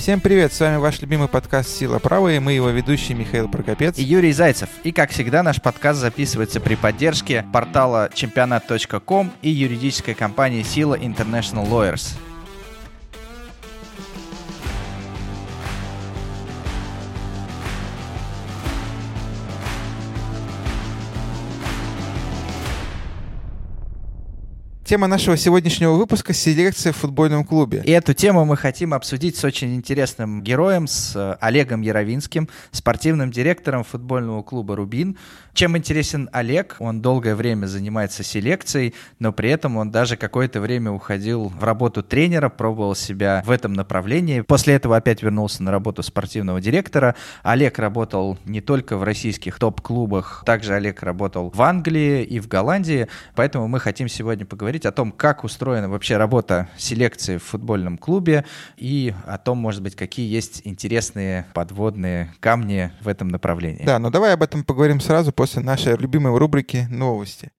Всем привет, с вами ваш любимый подкаст «Сила права» и мы его ведущие Михаил Прокопец и Юрий Зайцев. И, как всегда, наш подкаст записывается при поддержке портала чемпионат.ком и юридической компании «Сила International Lawyers». Тема нашего сегодняшнего выпуска — селекция в футбольном клубе. И эту тему мы хотим обсудить с очень интересным героем, с э, Олегом Яровинским, спортивным директором футбольного клуба «Рубин». Чем интересен Олег? Он долгое время занимается селекцией, но при этом он даже какое-то время уходил в работу тренера, пробовал себя в этом направлении. После этого опять вернулся на работу спортивного директора. Олег работал не только в российских топ-клубах, также Олег работал в Англии и в Голландии, поэтому мы хотим сегодня поговорить о том, как устроена вообще работа селекции в футбольном клубе и о том, может быть, какие есть интересные подводные камни в этом направлении. Да, но давай об этом поговорим сразу после нашей любимой рубрики «Новости».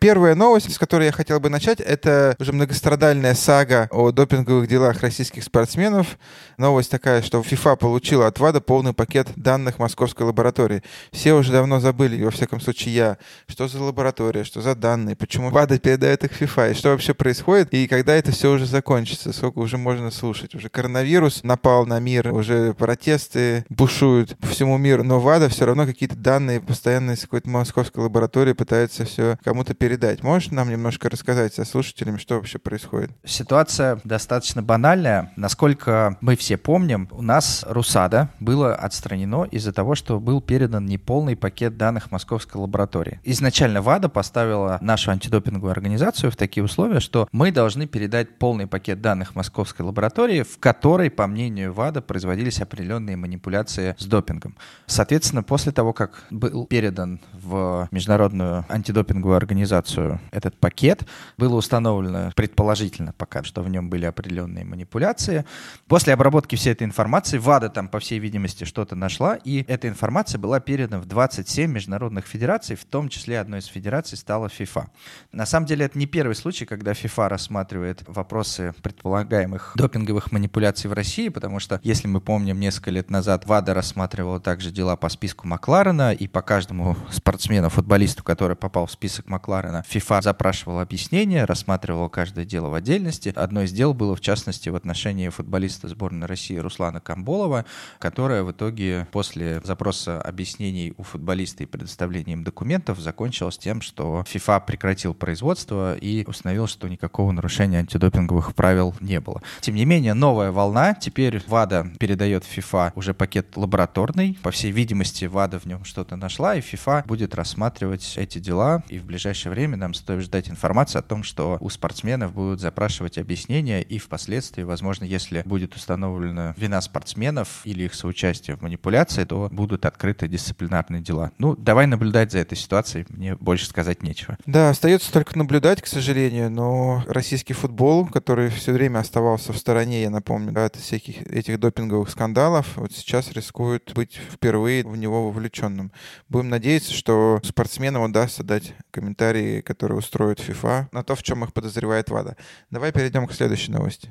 Первая новость, с которой я хотел бы начать, это уже многострадальная сага о допинговых делах российских спортсменов. Новость такая, что ФИФА получила от ВАДА полный пакет данных московской лаборатории. Все уже давно забыли, во всяком случае я, что за лаборатория, что за данные, почему ВАДА передает их ФИФА, и что вообще происходит, и когда это все уже закончится, сколько уже можно слушать. Уже коронавирус напал на мир, уже протесты бушуют по всему миру, но ВАДА все равно какие-то данные постоянно из какой-то московской лаборатории пытается все кому-то передать передать. Можешь нам немножко рассказать со слушателями, что вообще происходит? Ситуация достаточно банальная. Насколько мы все помним, у нас РУСАДА было отстранено из-за того, что был передан неполный пакет данных московской лаборатории. Изначально ВАДА поставила нашу антидопинговую организацию в такие условия, что мы должны передать полный пакет данных московской лаборатории, в которой, по мнению ВАДА, производились определенные манипуляции с допингом. Соответственно, после того, как был передан в Международную антидопинговую организацию организацию этот пакет. Было установлено предположительно пока, что в нем были определенные манипуляции. После обработки всей этой информации ВАДА там, по всей видимости, что-то нашла, и эта информация была передана в 27 международных федераций, в том числе одной из федераций стала ФИФА. На самом деле это не первый случай, когда ФИФА рассматривает вопросы предполагаемых допинговых манипуляций в России, потому что, если мы помним, несколько лет назад ВАДА рассматривала также дела по списку Макларена, и по каждому спортсмену, футболисту, который попал в список Макларена, Макарена. ФИФА запрашивал объяснение, рассматривал каждое дело в отдельности. Одно из дел было, в частности, в отношении футболиста сборной России Руслана Камболова, которое в итоге после запроса объяснений у футболиста и предоставления им документов закончилось тем, что ФИФА прекратил производство и установил, что никакого нарушения антидопинговых правил не было. Тем не менее, новая волна. Теперь ВАДА передает ФИФА уже пакет лабораторный. По всей видимости, ВАДА в нем что-то нашла, и ФИФА будет рассматривать эти дела и в ближайшее время время нам стоит ждать информации о том, что у спортсменов будут запрашивать объяснения и впоследствии, возможно, если будет установлена вина спортсменов или их соучастие в манипуляции, то будут открыты дисциплинарные дела. Ну, давай наблюдать за этой ситуацией, мне больше сказать нечего. Да, остается только наблюдать, к сожалению, но российский футбол, который все время оставался в стороне, я напомню, да, от всяких этих допинговых скандалов, вот сейчас рискует быть впервые в него вовлеченным. Будем надеяться, что спортсменам удастся дать комментарии которые устроит FIFA, на то, в чем их подозревает ВАДА. Давай перейдем к следующей новости.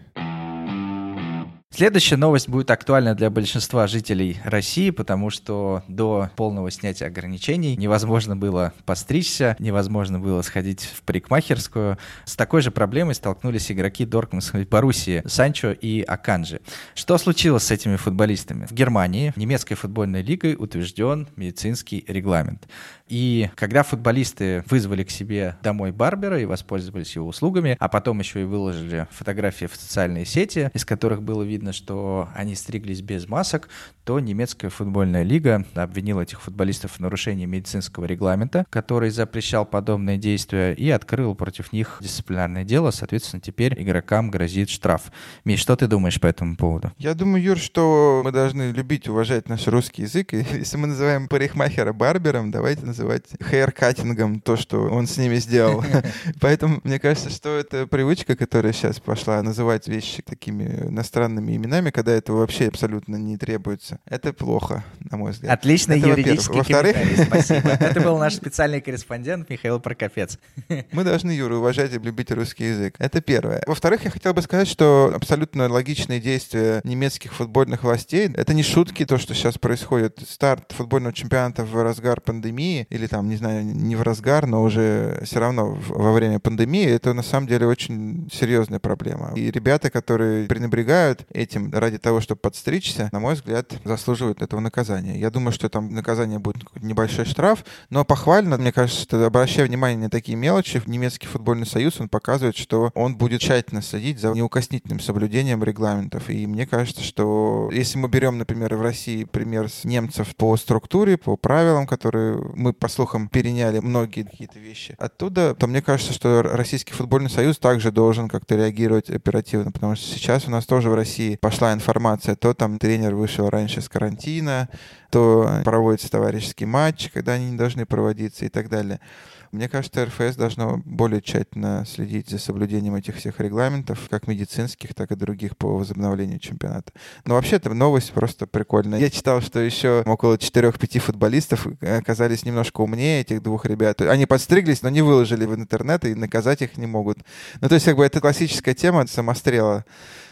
Следующая новость будет актуальна для большинства жителей России, потому что до полного снятия ограничений невозможно было постричься, невозможно было сходить в парикмахерскую. С такой же проблемой столкнулись игроки Дортмундской Боруссии Санчо и Аканджи. Что случилось с этими футболистами? В Германии немецкой футбольной лигой утвержден медицинский регламент. И когда футболисты вызвали к себе домой Барбера и воспользовались его услугами, а потом еще и выложили фотографии в социальные сети, из которых было видно, что они стриглись без масок, то немецкая футбольная лига обвинила этих футболистов в нарушении медицинского регламента, который запрещал подобные действия, и открыл против них дисциплинарное дело. Соответственно, теперь игрокам грозит штраф. Миш, что ты думаешь по этому поводу? Я думаю, Юр, что мы должны любить, уважать наш русский язык. И если мы называем парикмахера барбером, давайте называть хейркатингом то, что он с ними сделал. Поэтому мне кажется, что это привычка, которая сейчас пошла, называть вещи такими иностранными именами, когда этого вообще абсолютно не требуется. Это плохо, на мой взгляд. Отличный Это, юридический во-первых. комментарий, спасибо. Это был наш специальный корреспондент Михаил Прокопец. Мы должны Юру уважать и любить русский язык. Это первое. Во-вторых, я хотел бы сказать, что абсолютно логичные действия немецких футбольных властей — это не шутки, то, что сейчас происходит. Старт футбольного чемпионата в разгар пандемии, или там, не знаю, не в разгар, но уже все равно во время пандемии, это на самом деле очень серьезная проблема. И ребята, которые пренебрегают этим ради того, чтобы подстричься, на мой взгляд, заслуживают этого наказания. Я думаю, что там наказание будет небольшой штраф, но похвально, мне кажется, что обращая внимание на такие мелочи, немецкий футбольный союз, он показывает, что он будет тщательно следить за неукоснительным соблюдением регламентов. И мне кажется, что если мы берем, например, в России пример с немцев по структуре, по правилам, которые мы, по слухам, переняли многие какие-то вещи оттуда, то мне кажется, что Российский футбольный союз также должен как-то реагировать оперативно, потому что сейчас у нас тоже в России пошла информация, то там тренер вышел раньше с карантина, то проводится товарищеский матч, когда они не должны проводиться и так далее. Мне кажется, РФС должно более тщательно следить за соблюдением этих всех регламентов, как медицинских, так и других по возобновлению чемпионата. Но вообще эта новость просто прикольная. Я читал, что еще около 4-5 футболистов оказались немножко умнее этих двух ребят. Они подстриглись, но не выложили в интернет и наказать их не могут. Ну, то есть, как бы это классическая тема самострела.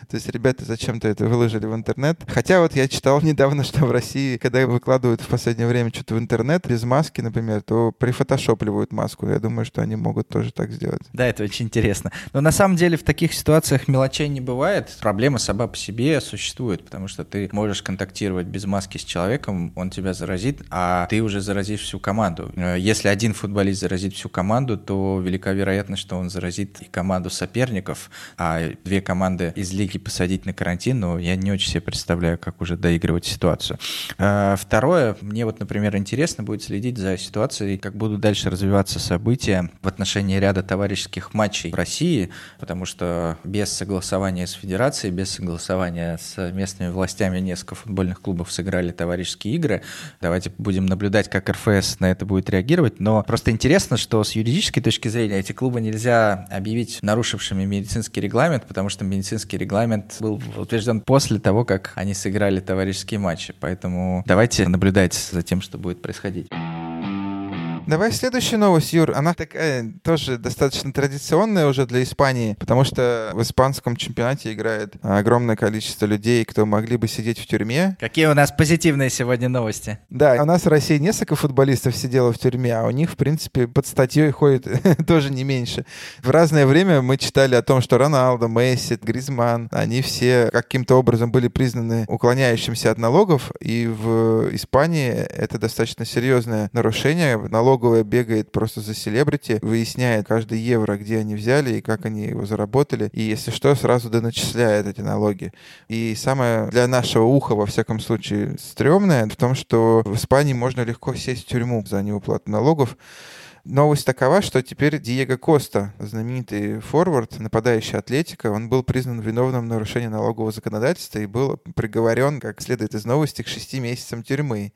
То есть ребята зачем-то это выложили в интернет. Хотя вот я читал недавно, что в России, когда выкладывают в последнее время что-то в интернет без маски, например, то прифотошопливают маску. Я думаю, что они могут тоже так сделать. Да, это очень интересно. Но на самом деле в таких ситуациях мелочей не бывает. Проблема сама по себе существует, потому что ты можешь контактировать без маски с человеком, он тебя заразит, а ты уже заразишь всю команду. Э, если один футболист заразит всю команду, то велика вероятность, что он заразит и команду соперников, а две команды из лиги посадить на карантин, но я не очень себе представляю, как уже доигрывать ситуацию. Э, второе, мне вот, например, интересно будет следить за ситуацией, как будут дальше развиваться события в отношении ряда товарищеских матчей в России, потому что без согласования с федерацией, без согласования с местными властями несколько футбольных клубов сыграли товарищеские игры. Давайте будем наблюдать, как РФС на это будет реагировать. Но просто интересно, что с юридической точки зрения эти клубы нельзя объявить нарушившими медицинский регламент, потому что медицинский регламент был утвержден после того, как они сыграли товарищеские матчи. Поэтому давайте наблюдать за тем, что будет происходить. Давай следующая новость, Юр. Она такая тоже достаточно традиционная уже для Испании, потому что в испанском чемпионате играет огромное количество людей, кто могли бы сидеть в тюрьме. Какие у нас позитивные сегодня новости? Да, у нас в России несколько футболистов сидело в тюрьме, а у них, в принципе, под статьей ходит тоже не меньше. В разное время мы читали о том, что Роналдо, Месси, Гризман, они все каким-то образом были признаны уклоняющимся от налогов, и в Испании это достаточно серьезное нарушение. Налог налоговая бегает просто за селебрити, выясняет каждый евро, где они взяли и как они его заработали. И если что, сразу доначисляет эти налоги. И самое для нашего уха, во всяком случае, стрёмное в том, что в Испании можно легко сесть в тюрьму за неуплату налогов. Новость такова, что теперь Диего Коста, знаменитый форвард, нападающий Атлетика, он был признан виновным в нарушении налогового законодательства и был приговорен, как следует из новости, к шести месяцам тюрьмы.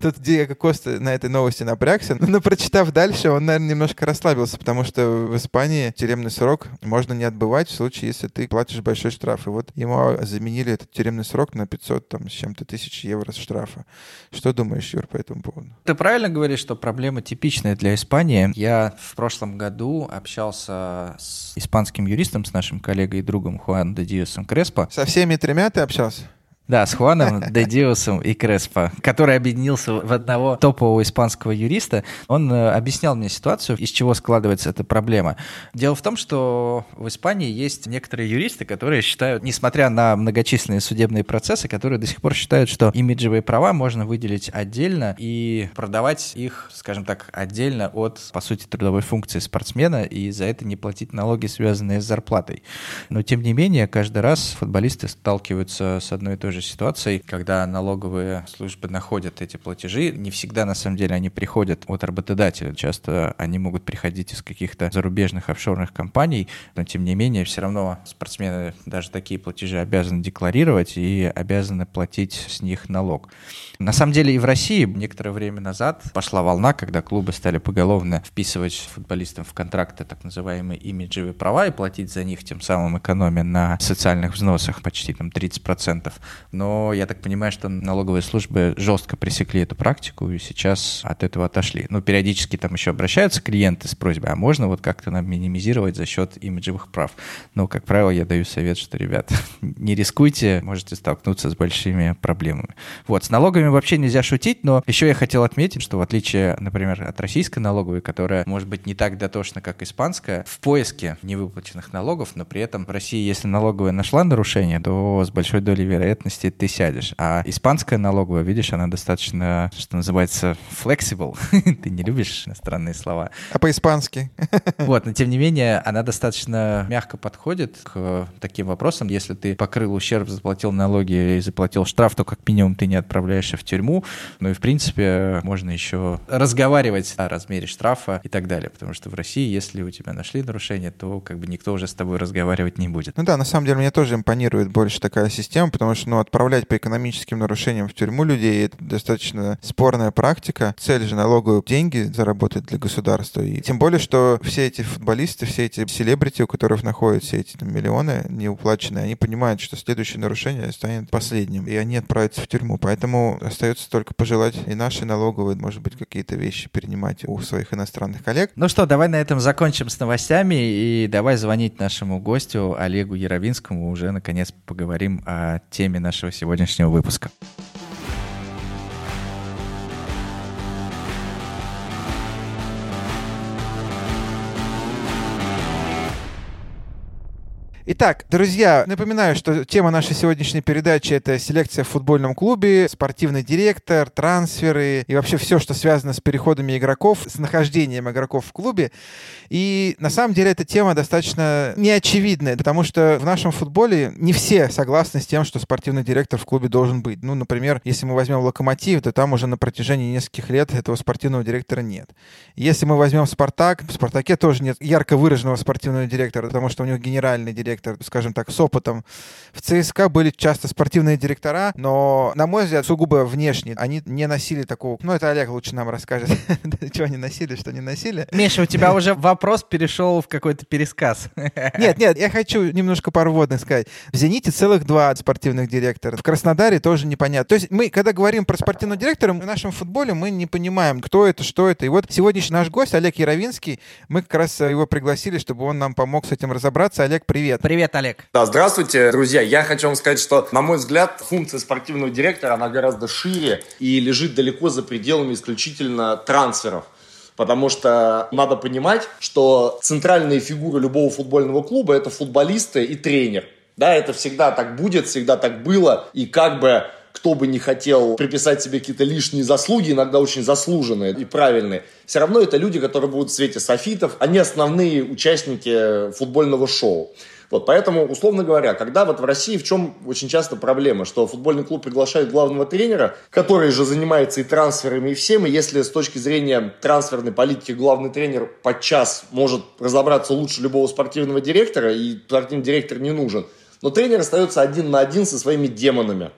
Тут Диего Коста на этой новости напрягся, но прочитав дальше, он, наверное, немножко расслабился, потому что в Испании тюремный срок можно не отбывать в случае, если ты платишь большой штраф. И вот ему заменили этот тюремный срок на 500 там, с чем-то тысяч евро штрафа. Что думаешь, Юр, по этому поводу? Ты правильно говоришь, что проблема типичная для Испании. Я в прошлом году общался с испанским юристом, с нашим коллегой и другом Хуан де Диосом Креспо. Со всеми тремя ты общался? Да, с Хуаном, Дедиусом и Креспо, который объединился в одного топового испанского юриста. Он э, объяснял мне ситуацию, из чего складывается эта проблема. Дело в том, что в Испании есть некоторые юристы, которые считают, несмотря на многочисленные судебные процессы, которые до сих пор считают, что имиджевые права можно выделить отдельно и продавать их, скажем так, отдельно от, по сути, трудовой функции спортсмена и за это не платить налоги, связанные с зарплатой. Но, тем не менее, каждый раз футболисты сталкиваются с одной и той же же ситуацией, когда налоговые службы находят эти платежи. Не всегда, на самом деле, они приходят от работодателя. Часто они могут приходить из каких-то зарубежных офшорных компаний, но, тем не менее, все равно спортсмены даже такие платежи обязаны декларировать и обязаны платить с них налог. На самом деле и в России некоторое время назад пошла волна, когда клубы стали поголовно вписывать футболистам в контракты так называемые имиджевые права и платить за них, тем самым экономя на социальных взносах почти там 30%. Но я так понимаю, что налоговые службы жестко пресекли эту практику и сейчас от этого отошли. Ну, периодически там еще обращаются клиенты с просьбой, а можно вот как-то нам минимизировать за счет имиджевых прав. Но, как правило, я даю совет, что, ребят, не рискуйте, можете столкнуться с большими проблемами. Вот, с налогами вообще нельзя шутить, но еще я хотел отметить, что в отличие, например, от российской налоговой, которая может быть не так дотошна, как испанская, в поиске невыплаченных налогов, но при этом в России, если налоговая нашла нарушение, то с большой долей вероятности ты сядешь. А испанская налоговая, видишь, она достаточно, что называется, flexible. ты не любишь иностранные слова. А по-испански? вот, но тем не менее, она достаточно мягко подходит к таким вопросам. Если ты покрыл ущерб, заплатил налоги и заплатил штраф, то как минимум ты не отправляешься в тюрьму. Ну и, в принципе, можно еще разговаривать о размере штрафа и так далее. Потому что в России, если у тебя нашли нарушение, то как бы никто уже с тобой разговаривать не будет. Ну да, на самом деле мне тоже импонирует больше такая система, потому что, ну, отправлять по экономическим нарушениям в тюрьму людей — это достаточно спорная практика. Цель же налоговые деньги заработать для государства. И тем более, что все эти футболисты, все эти селебрити, у которых находятся эти там, миллионы неуплаченные, они понимают, что следующее нарушение станет последним, и они отправятся в тюрьму. Поэтому остается только пожелать и наши налоговые, может быть, какие-то вещи перенимать у своих иностранных коллег. Ну что, давай на этом закончим с новостями и давай звонить нашему гостю Олегу Яровинскому. Уже, наконец, поговорим о теме нашего сегодняшнего выпуска. Итак, друзья, напоминаю, что тема нашей сегодняшней передачи — это селекция в футбольном клубе, спортивный директор, трансферы и вообще все, что связано с переходами игроков, с нахождением игроков в клубе. И на самом деле эта тема достаточно неочевидная, потому что в нашем футболе не все согласны с тем, что спортивный директор в клубе должен быть. Ну, например, если мы возьмем «Локомотив», то там уже на протяжении нескольких лет этого спортивного директора нет. Если мы возьмем «Спартак», в «Спартаке» тоже нет ярко выраженного спортивного директора, потому что у него генеральный директор директор, скажем так, с опытом. В ЦСКА были часто спортивные директора, но, на мой взгляд, сугубо внешне. Они не носили такого... Ну, это Олег лучше нам расскажет, что они носили, что не носили. Миша, у тебя уже вопрос перешел в какой-то пересказ. Нет, нет, я хочу немножко пару водных сказать. В «Зените» целых два спортивных директора. В Краснодаре тоже непонятно. То есть мы, когда говорим про спортивного директора, в нашем футболе мы не понимаем, кто это, что это. И вот сегодняшний наш гость, Олег Яровинский, мы как раз его пригласили, чтобы он нам помог с этим разобраться. Олег, привет. Привет, Олег. Да, здравствуйте, друзья. Я хочу вам сказать, что, на мой взгляд, функция спортивного директора, она гораздо шире и лежит далеко за пределами исключительно трансферов. Потому что надо понимать, что центральные фигуры любого футбольного клуба – это футболисты и тренер. Да, это всегда так будет, всегда так было. И как бы кто бы не хотел приписать себе какие-то лишние заслуги, иногда очень заслуженные и правильные, все равно это люди, которые будут в свете софитов, они основные участники футбольного шоу. Вот, поэтому, условно говоря, когда вот в России в чем очень часто проблема, что футбольный клуб приглашает главного тренера, который же занимается и трансферами, и всем, и если с точки зрения трансферной политики главный тренер подчас может разобраться лучше любого спортивного директора, и спортивный директор не нужен, но тренер остается один на один со своими демонами.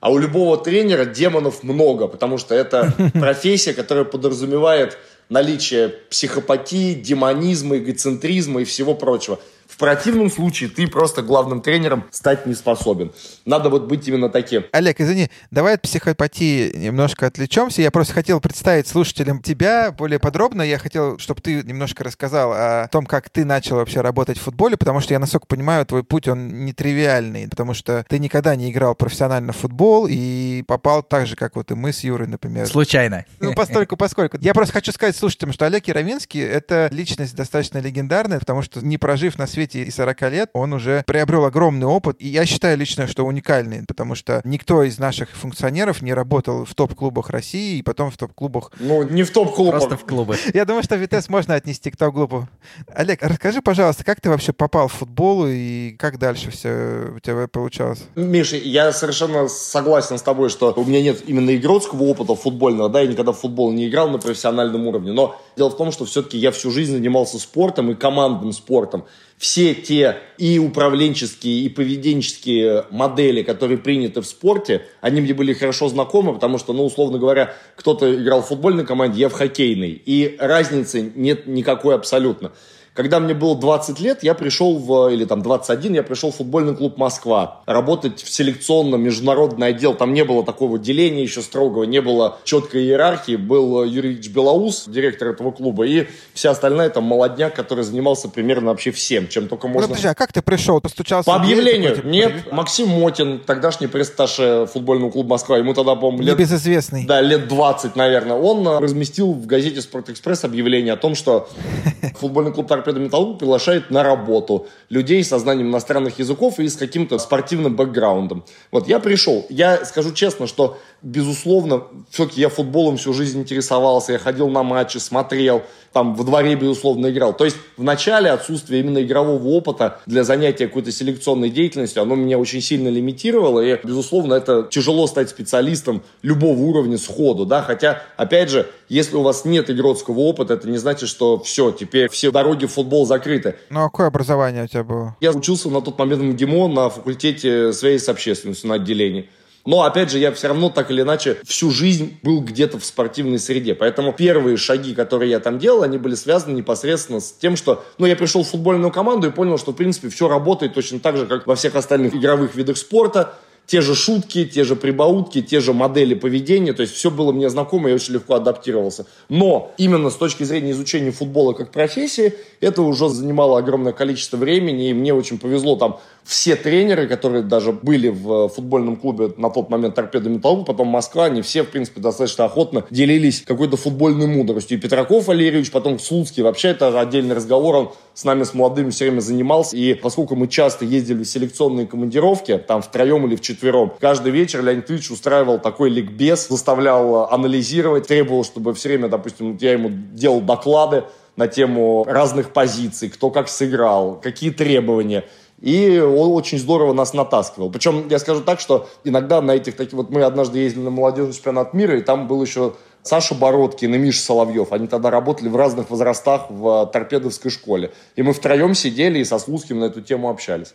А у любого тренера демонов много, потому что это профессия, которая подразумевает наличие психопатии, демонизма, эгоцентризма и всего прочего. В противном случае ты просто главным тренером стать не способен. Надо вот быть именно таким. Олег, извини, давай от психопатии немножко отвлечемся. Я просто хотел представить слушателям тебя более подробно. Я хотел, чтобы ты немножко рассказал о том, как ты начал вообще работать в футболе, потому что я, насколько понимаю, твой путь, он нетривиальный, потому что ты никогда не играл профессионально в футбол и попал так же, как вот и мы с Юрой, например. Случайно. Ну, постольку, поскольку. Я просто хочу сказать слушателям, что Олег Яровинский — это личность достаточно легендарная, потому что не прожив на свете свете и 40 лет, он уже приобрел огромный опыт. И я считаю лично, что уникальный, потому что никто из наших функционеров не работал в топ-клубах России и потом в топ-клубах. Ну, не в топ-клубах. Просто в клубы. Я думаю, что Витес можно отнести к топ-клубу. Олег, расскажи, пожалуйста, как ты вообще попал в футбол и как дальше все у тебя получалось? Миша, я совершенно согласен с тобой, что у меня нет именно игротского опыта футбольного, да, я никогда в футбол не играл на профессиональном уровне, но дело в том, что все-таки я всю жизнь занимался спортом и командным спортом. Все те и управленческие, и поведенческие модели, которые приняты в спорте, они мне были хорошо знакомы, потому что, ну, условно говоря, кто-то играл в футбольной команде, я в хоккейной, и разницы нет никакой абсолютно. Когда мне было 20 лет, я пришел в, или там 21, я пришел в футбольный клуб «Москва» работать в селекционном международный отдел. Там не было такого деления еще строгого, не было четкой иерархии. Был Юрий Ильич Белоус, директор этого клуба, и вся остальная там молодняк, который занимался примерно вообще всем, чем только Ну, можно. подожди, а как ты пришел? Постучался По объявлению. такой, типа, Нет, «Привет». Максим Мотин, тогдашний пресс-атташе футбольного клуба «Москва», ему тогда, по-моему, лет Небезызвестный. да, лет 20, наверное, он э, разместил в газете «Спортэкспресс» объявление о том, что футбольный клуб «Торпедо Металлург» приглашает на работу людей со знанием иностранных языков и с каким-то спортивным бэкграундом. Вот я пришел. Я скажу честно, что, безусловно, все-таки я футболом всю жизнь интересовался, я ходил на матчи, смотрел, там во дворе, безусловно, играл. То есть в начале отсутствие именно игрового опыта для занятия какой-то селекционной деятельностью, оно меня очень сильно лимитировало, и, безусловно, это тяжело стать специалистом любого уровня сходу, да, хотя, опять же, если у вас нет игротского опыта, это не значит, что все, теперь все дороги в футбол закрыты. Ну, а какое образование у тебя было? Я учился на тот момент в МГИМО на факультете связи с общественностью на отделении. Но, опять же, я все равно так или иначе всю жизнь был где-то в спортивной среде. Поэтому первые шаги, которые я там делал, они были связаны непосредственно с тем, что... Ну, я пришел в футбольную команду и понял, что, в принципе, все работает точно так же, как во всех остальных игровых видах спорта. Те же шутки, те же прибаутки, те же модели поведения. То есть все было мне знакомо, я очень легко адаптировался. Но именно с точки зрения изучения футбола как профессии, это уже занимало огромное количество времени. И мне очень повезло там все тренеры, которые даже были в футбольном клубе на тот момент Торпедо Металлург, потом Москва, они все, в принципе, достаточно охотно делились какой-то футбольной мудростью. И Петраков Валерьевич, потом Слуцкий, вообще это отдельный разговор, он с нами, с молодыми все время занимался. И поскольку мы часто ездили в селекционные командировки, там втроем или вчетвером, каждый вечер Леонид Ильич устраивал такой ликбез, заставлял анализировать, требовал, чтобы все время, допустим, я ему делал доклады на тему разных позиций, кто как сыграл, какие требования. И он очень здорово нас натаскивал. Причем я скажу так, что иногда на этих таких... Вот мы однажды ездили на молодежный чемпионат мира, и там был еще Саша Бородкин и Миша Соловьев. Они тогда работали в разных возрастах в торпедовской школе. И мы втроем сидели и со Слуцким на эту тему общались.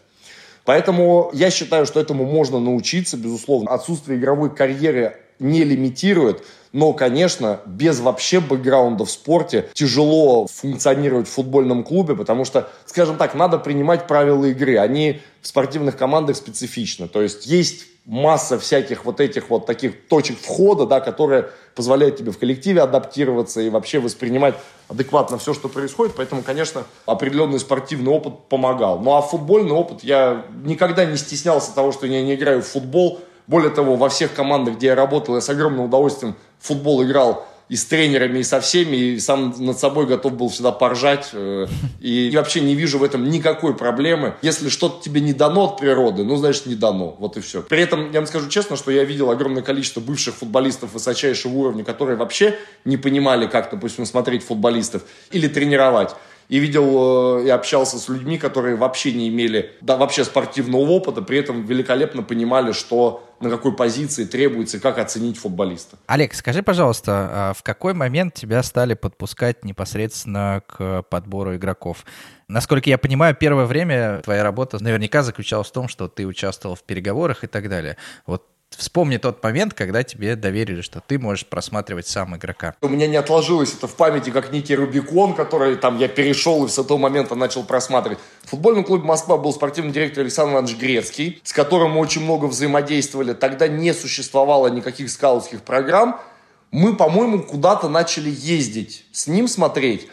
Поэтому я считаю, что этому можно научиться, безусловно. Отсутствие игровой карьеры не лимитирует, но, конечно, без вообще бэкграунда в спорте тяжело функционировать в футбольном клубе, потому что, скажем так, надо принимать правила игры. Они в спортивных командах специфичны. То есть есть масса всяких вот этих вот таких точек входа, да, которые позволяют тебе в коллективе адаптироваться и вообще воспринимать адекватно все, что происходит. Поэтому, конечно, определенный спортивный опыт помогал. Ну а футбольный опыт, я никогда не стеснялся того, что я не играю в футбол. Более того, во всех командах, где я работал, я с огромным удовольствием в футбол играл и с тренерами, и со всеми, и сам над собой готов был всегда поржать. э, И вообще не вижу в этом никакой проблемы. Если что-то тебе не дано от природы, ну, значит, не дано. Вот и все. При этом, я вам скажу честно, что я видел огромное количество бывших футболистов высочайшего уровня, которые вообще не понимали, как, допустим, смотреть футболистов или тренировать. И видел э, и общался с людьми, которые вообще не имели да, вообще спортивного опыта, при этом великолепно понимали, что на какой позиции требуется как оценить футболиста. Олег, скажи, пожалуйста, а в какой момент тебя стали подпускать непосредственно к подбору игроков? Насколько я понимаю, первое время твоя работа наверняка заключалась в том, что ты участвовал в переговорах и так далее. Вот вспомни тот момент, когда тебе доверили, что ты можешь просматривать сам игрока. У меня не отложилось это в памяти, как некий Рубикон, который там я перешел и с этого момента начал просматривать. В футбольном клубе Москва был спортивный директор Александр Иванович Грецкий, с которым мы очень много взаимодействовали. Тогда не существовало никаких скаутских программ. Мы, по-моему, куда-то начали ездить, с ним смотреть.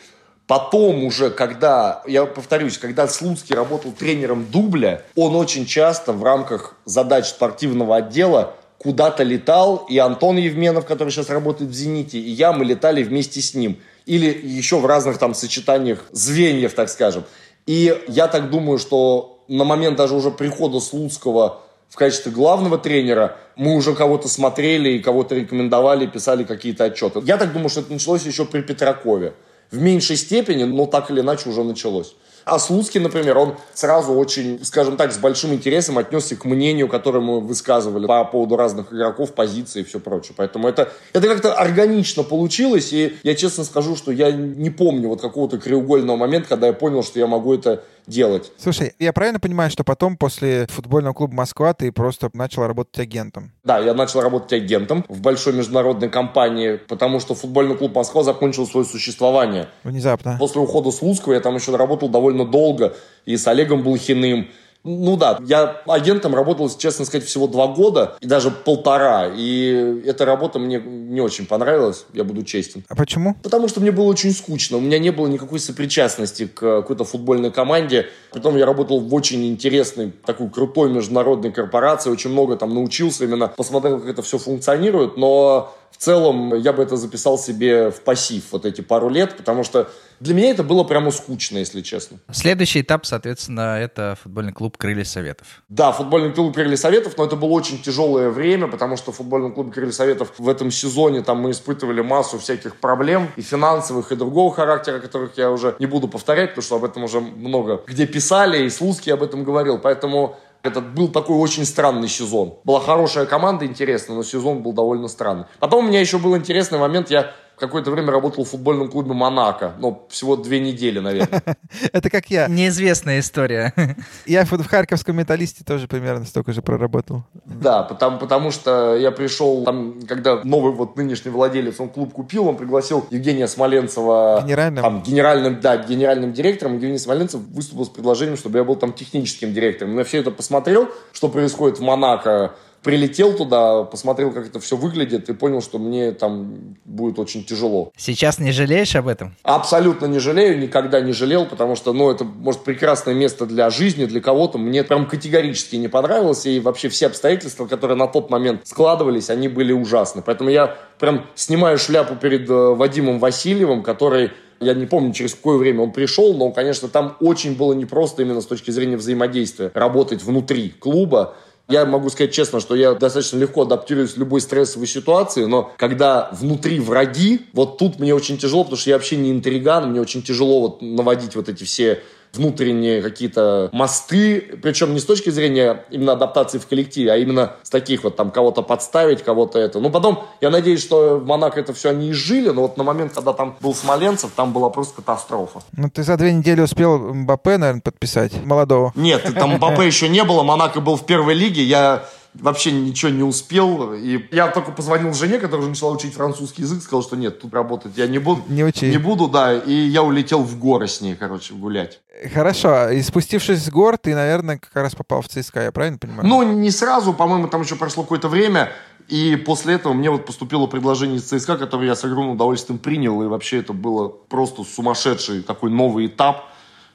Потом уже, когда, я повторюсь, когда Слуцкий работал тренером дубля, он очень часто в рамках задач спортивного отдела куда-то летал, и Антон Евменов, который сейчас работает в «Зените», и я, мы летали вместе с ним. Или еще в разных там сочетаниях звеньев, так скажем. И я так думаю, что на момент даже уже прихода Слуцкого в качестве главного тренера мы уже кого-то смотрели и кого-то рекомендовали, писали какие-то отчеты. Я так думаю, что это началось еще при Петракове. В меньшей степени, но так или иначе уже началось. А Слуцкий, например, он сразу очень, скажем так, с большим интересом отнесся к мнению, которое мы высказывали по поводу разных игроков, позиций и все прочее. Поэтому это, это как-то органично получилось, и я честно скажу, что я не помню вот какого-то краеугольного момента, когда я понял, что я могу это делать. Слушай, я правильно понимаю, что потом после футбольного клуба Москва ты просто начал работать агентом? Да, я начал работать агентом в большой международной компании, потому что футбольный клуб Москва закончил свое существование. Внезапно. После ухода Слуцкого я там еще работал довольно долго и с Олегом Блохиным, ну да, я агентом работал, честно сказать, всего два года, и даже полтора. И эта работа мне не очень понравилась, я буду честен. А почему? Потому что мне было очень скучно. У меня не было никакой сопричастности к какой-то футбольной команде. Потом я работал в очень интересной, такой крутой международной корпорации, очень много там научился, именно посмотрел, как это все функционирует. Но в целом я бы это записал себе в пассив вот эти пару лет, потому что для меня это было прямо скучно, если честно. Следующий этап, соответственно, это футбольный клуб «Крылья Советов». Да, футбольный клуб «Крылья Советов», но это было очень тяжелое время, потому что в футбольном клубе «Крылья Советов» в этом сезоне там мы испытывали массу всяких проблем, и финансовых, и другого характера, которых я уже не буду повторять, потому что об этом уже много где писали, и Слуцкий об этом говорил. Поэтому этот был такой очень странный сезон. Была хорошая команда, интересная, но сезон был довольно странный. Потом у меня еще был интересный момент, я какое-то время работал в футбольном клубе «Монако». Ну, всего две недели, наверное. Это как я. Неизвестная история. Я в Харьковском металлисте тоже примерно столько же проработал. Да, потому, потому что я пришел, там, когда новый вот нынешний владелец, он клуб купил, он пригласил Евгения Смоленцева... Генеральным? Там, генеральным, да, генеральным директором. Евгений Смоленцев выступил с предложением, чтобы я был там техническим директором. Я все это посмотрел, что происходит в Монако, прилетел туда, посмотрел, как это все выглядит, и понял, что мне там будет очень тяжело. Сейчас не жалеешь об этом? Абсолютно не жалею, никогда не жалел, потому что, ну, это, может, прекрасное место для жизни, для кого-то. Мне прям категорически не понравилось, и вообще все обстоятельства, которые на тот момент складывались, они были ужасны. Поэтому я прям снимаю шляпу перед э, Вадимом Васильевым, который я не помню, через какое время он пришел, но, конечно, там очень было непросто именно с точки зрения взаимодействия работать внутри клуба. Я могу сказать честно, что я достаточно легко адаптируюсь в любой стрессовой ситуации, но когда внутри враги, вот тут мне очень тяжело, потому что я вообще не интриган, мне очень тяжело вот наводить вот эти все внутренние какие-то мосты, причем не с точки зрения именно адаптации в коллективе, а именно с таких вот там кого-то подставить, кого-то это. Ну, потом, я надеюсь, что в Монако это все они изжили, но вот на момент, когда там был Смоленцев, там была просто катастрофа. Ну, ты за две недели успел Мбаппе, наверное, подписать, молодого. Нет, там Мбаппе еще не было, Монако был в первой лиге, я вообще ничего не успел. И я только позвонил жене, которая уже начала учить французский язык, сказал, что нет, тут работать я не буду. Не учи. Не буду, да. И я улетел в горы с ней, короче, гулять. Хорошо. И спустившись с гор, ты, наверное, как раз попал в ЦСКА, я правильно понимаю? Ну, не сразу, по-моему, там еще прошло какое-то время. И после этого мне вот поступило предложение из ЦСКА, которое я с огромным удовольствием принял. И вообще это было просто сумасшедший такой новый этап.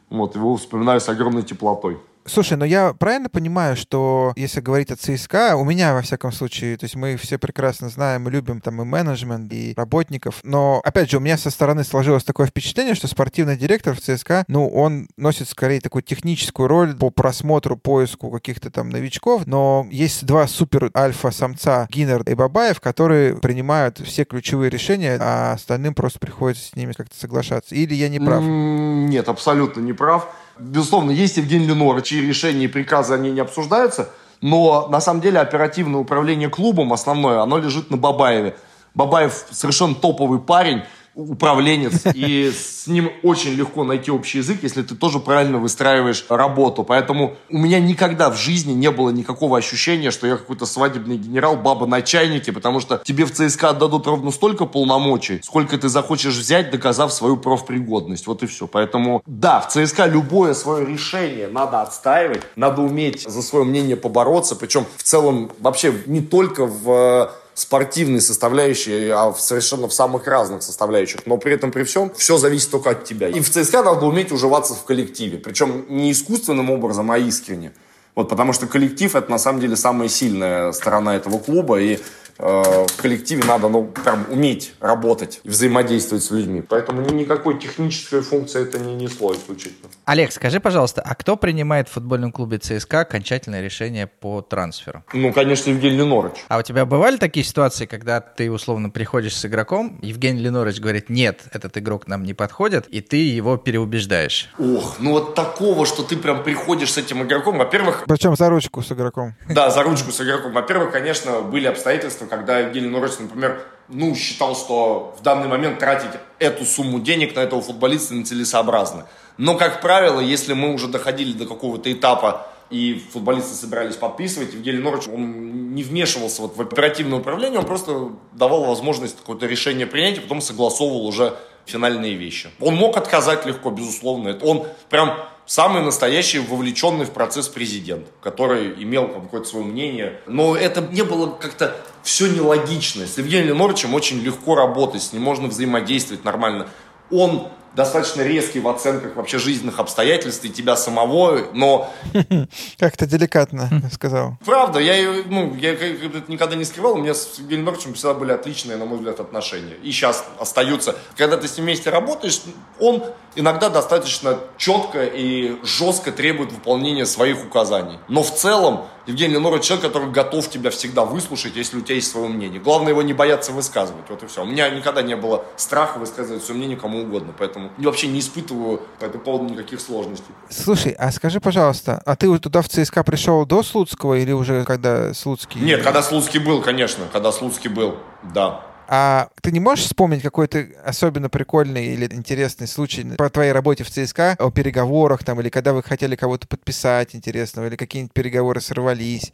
Вот, его вспоминаю с огромной теплотой. Слушай, но я правильно понимаю, что если говорить о ЦСКА, у меня, во всяком случае, то есть мы все прекрасно знаем и любим там и менеджмент, и работников, но, опять же, у меня со стороны сложилось такое впечатление, что спортивный директор в ЦСКА, ну, он носит скорее такую техническую роль по просмотру, поиску каких-то там новичков, но есть два супер альфа-самца, Гиннер и Бабаев, которые принимают все ключевые решения, а остальным просто приходится с ними как-то соглашаться. Или я не прав? Нет, абсолютно не прав. Безусловно, есть Евгений Ленор, чьи решения и приказы, они не обсуждаются, но на самом деле оперативное управление клубом основное, оно лежит на Бабаеве. Бабаев совершенно топовый парень, управленец, и с ним очень легко найти общий язык, если ты тоже правильно выстраиваешь работу. Поэтому у меня никогда в жизни не было никакого ощущения, что я какой-то свадебный генерал, баба на чайнике, потому что тебе в ЦСКА отдадут ровно столько полномочий, сколько ты захочешь взять, доказав свою профпригодность. Вот и все. Поэтому, да, в ЦСКА любое свое решение надо отстаивать, надо уметь за свое мнение побороться, причем в целом вообще не только в спортивной составляющей, а в совершенно в самых разных составляющих. Но при этом, при всем, все зависит только от тебя. И в ЦСКА надо уметь уживаться в коллективе. Причем не искусственным образом, а искренне. Вот, потому что коллектив – это на самом деле самая сильная сторона этого клуба. И в коллективе надо, ну, прям уметь работать и взаимодействовать с людьми. Поэтому никакой технической функции это не несло исключительно. Олег, скажи, пожалуйста, а кто принимает в футбольном клубе ЦСКА окончательное решение по трансферу? Ну, конечно, Евгений Ленорович. А у тебя бывали такие ситуации, когда ты условно приходишь с игроком, Евгений Ленорович говорит, нет, этот игрок нам не подходит, и ты его переубеждаешь? Ох, ну вот такого, что ты прям приходишь с этим игроком, во-первых... Причем за ручку с игроком. Да, за ручку с игроком. Во-первых, конечно, были обстоятельства, когда Евгений Ленорович, например, ну, считал, что в данный момент тратить эту сумму денег на этого футболиста нецелесообразно. Но, как правило, если мы уже доходили до какого-то этапа, и футболисты собирались подписывать, Евгений Норович, он не вмешивался вот в оперативное управление, он просто давал возможность какое-то решение принять, и потом согласовывал уже финальные вещи. Он мог отказать легко, безусловно. Это он прям самый настоящий вовлеченный в процесс президент, который имел какое-то свое мнение. Но это не было как-то все нелогично. С Евгением Леноровичем очень легко работать, с ним можно взаимодействовать нормально. Он достаточно резкий в оценках вообще жизненных обстоятельств и тебя самого, но... Как-то деликатно сказал. Правда, я, ну, я это никогда не скрывал, у меня с Евгением Норчем всегда были отличные, на мой взгляд, отношения. И сейчас остаются. Когда ты с ним вместе работаешь, он иногда достаточно четко и жестко требует выполнения своих указаний. Но в целом Евгений Ленорович человек, который готов тебя всегда выслушать, если у тебя есть свое мнение. Главное его не бояться высказывать. Вот и все. У меня никогда не было страха высказывать свое мнение кому угодно. Поэтому вообще не испытываю по этому поводу никаких сложностей. Слушай, а скажи, пожалуйста, а ты туда в ЦСКА пришел до Слуцкого или уже когда Слуцкий? Нет, когда Слуцкий был, конечно. Когда Слуцкий был, да. А ты не можешь вспомнить какой-то особенно прикольный или интересный случай по твоей работе в ЦСКА о переговорах там, или когда вы хотели кого-то подписать интересного, или какие-нибудь переговоры сорвались?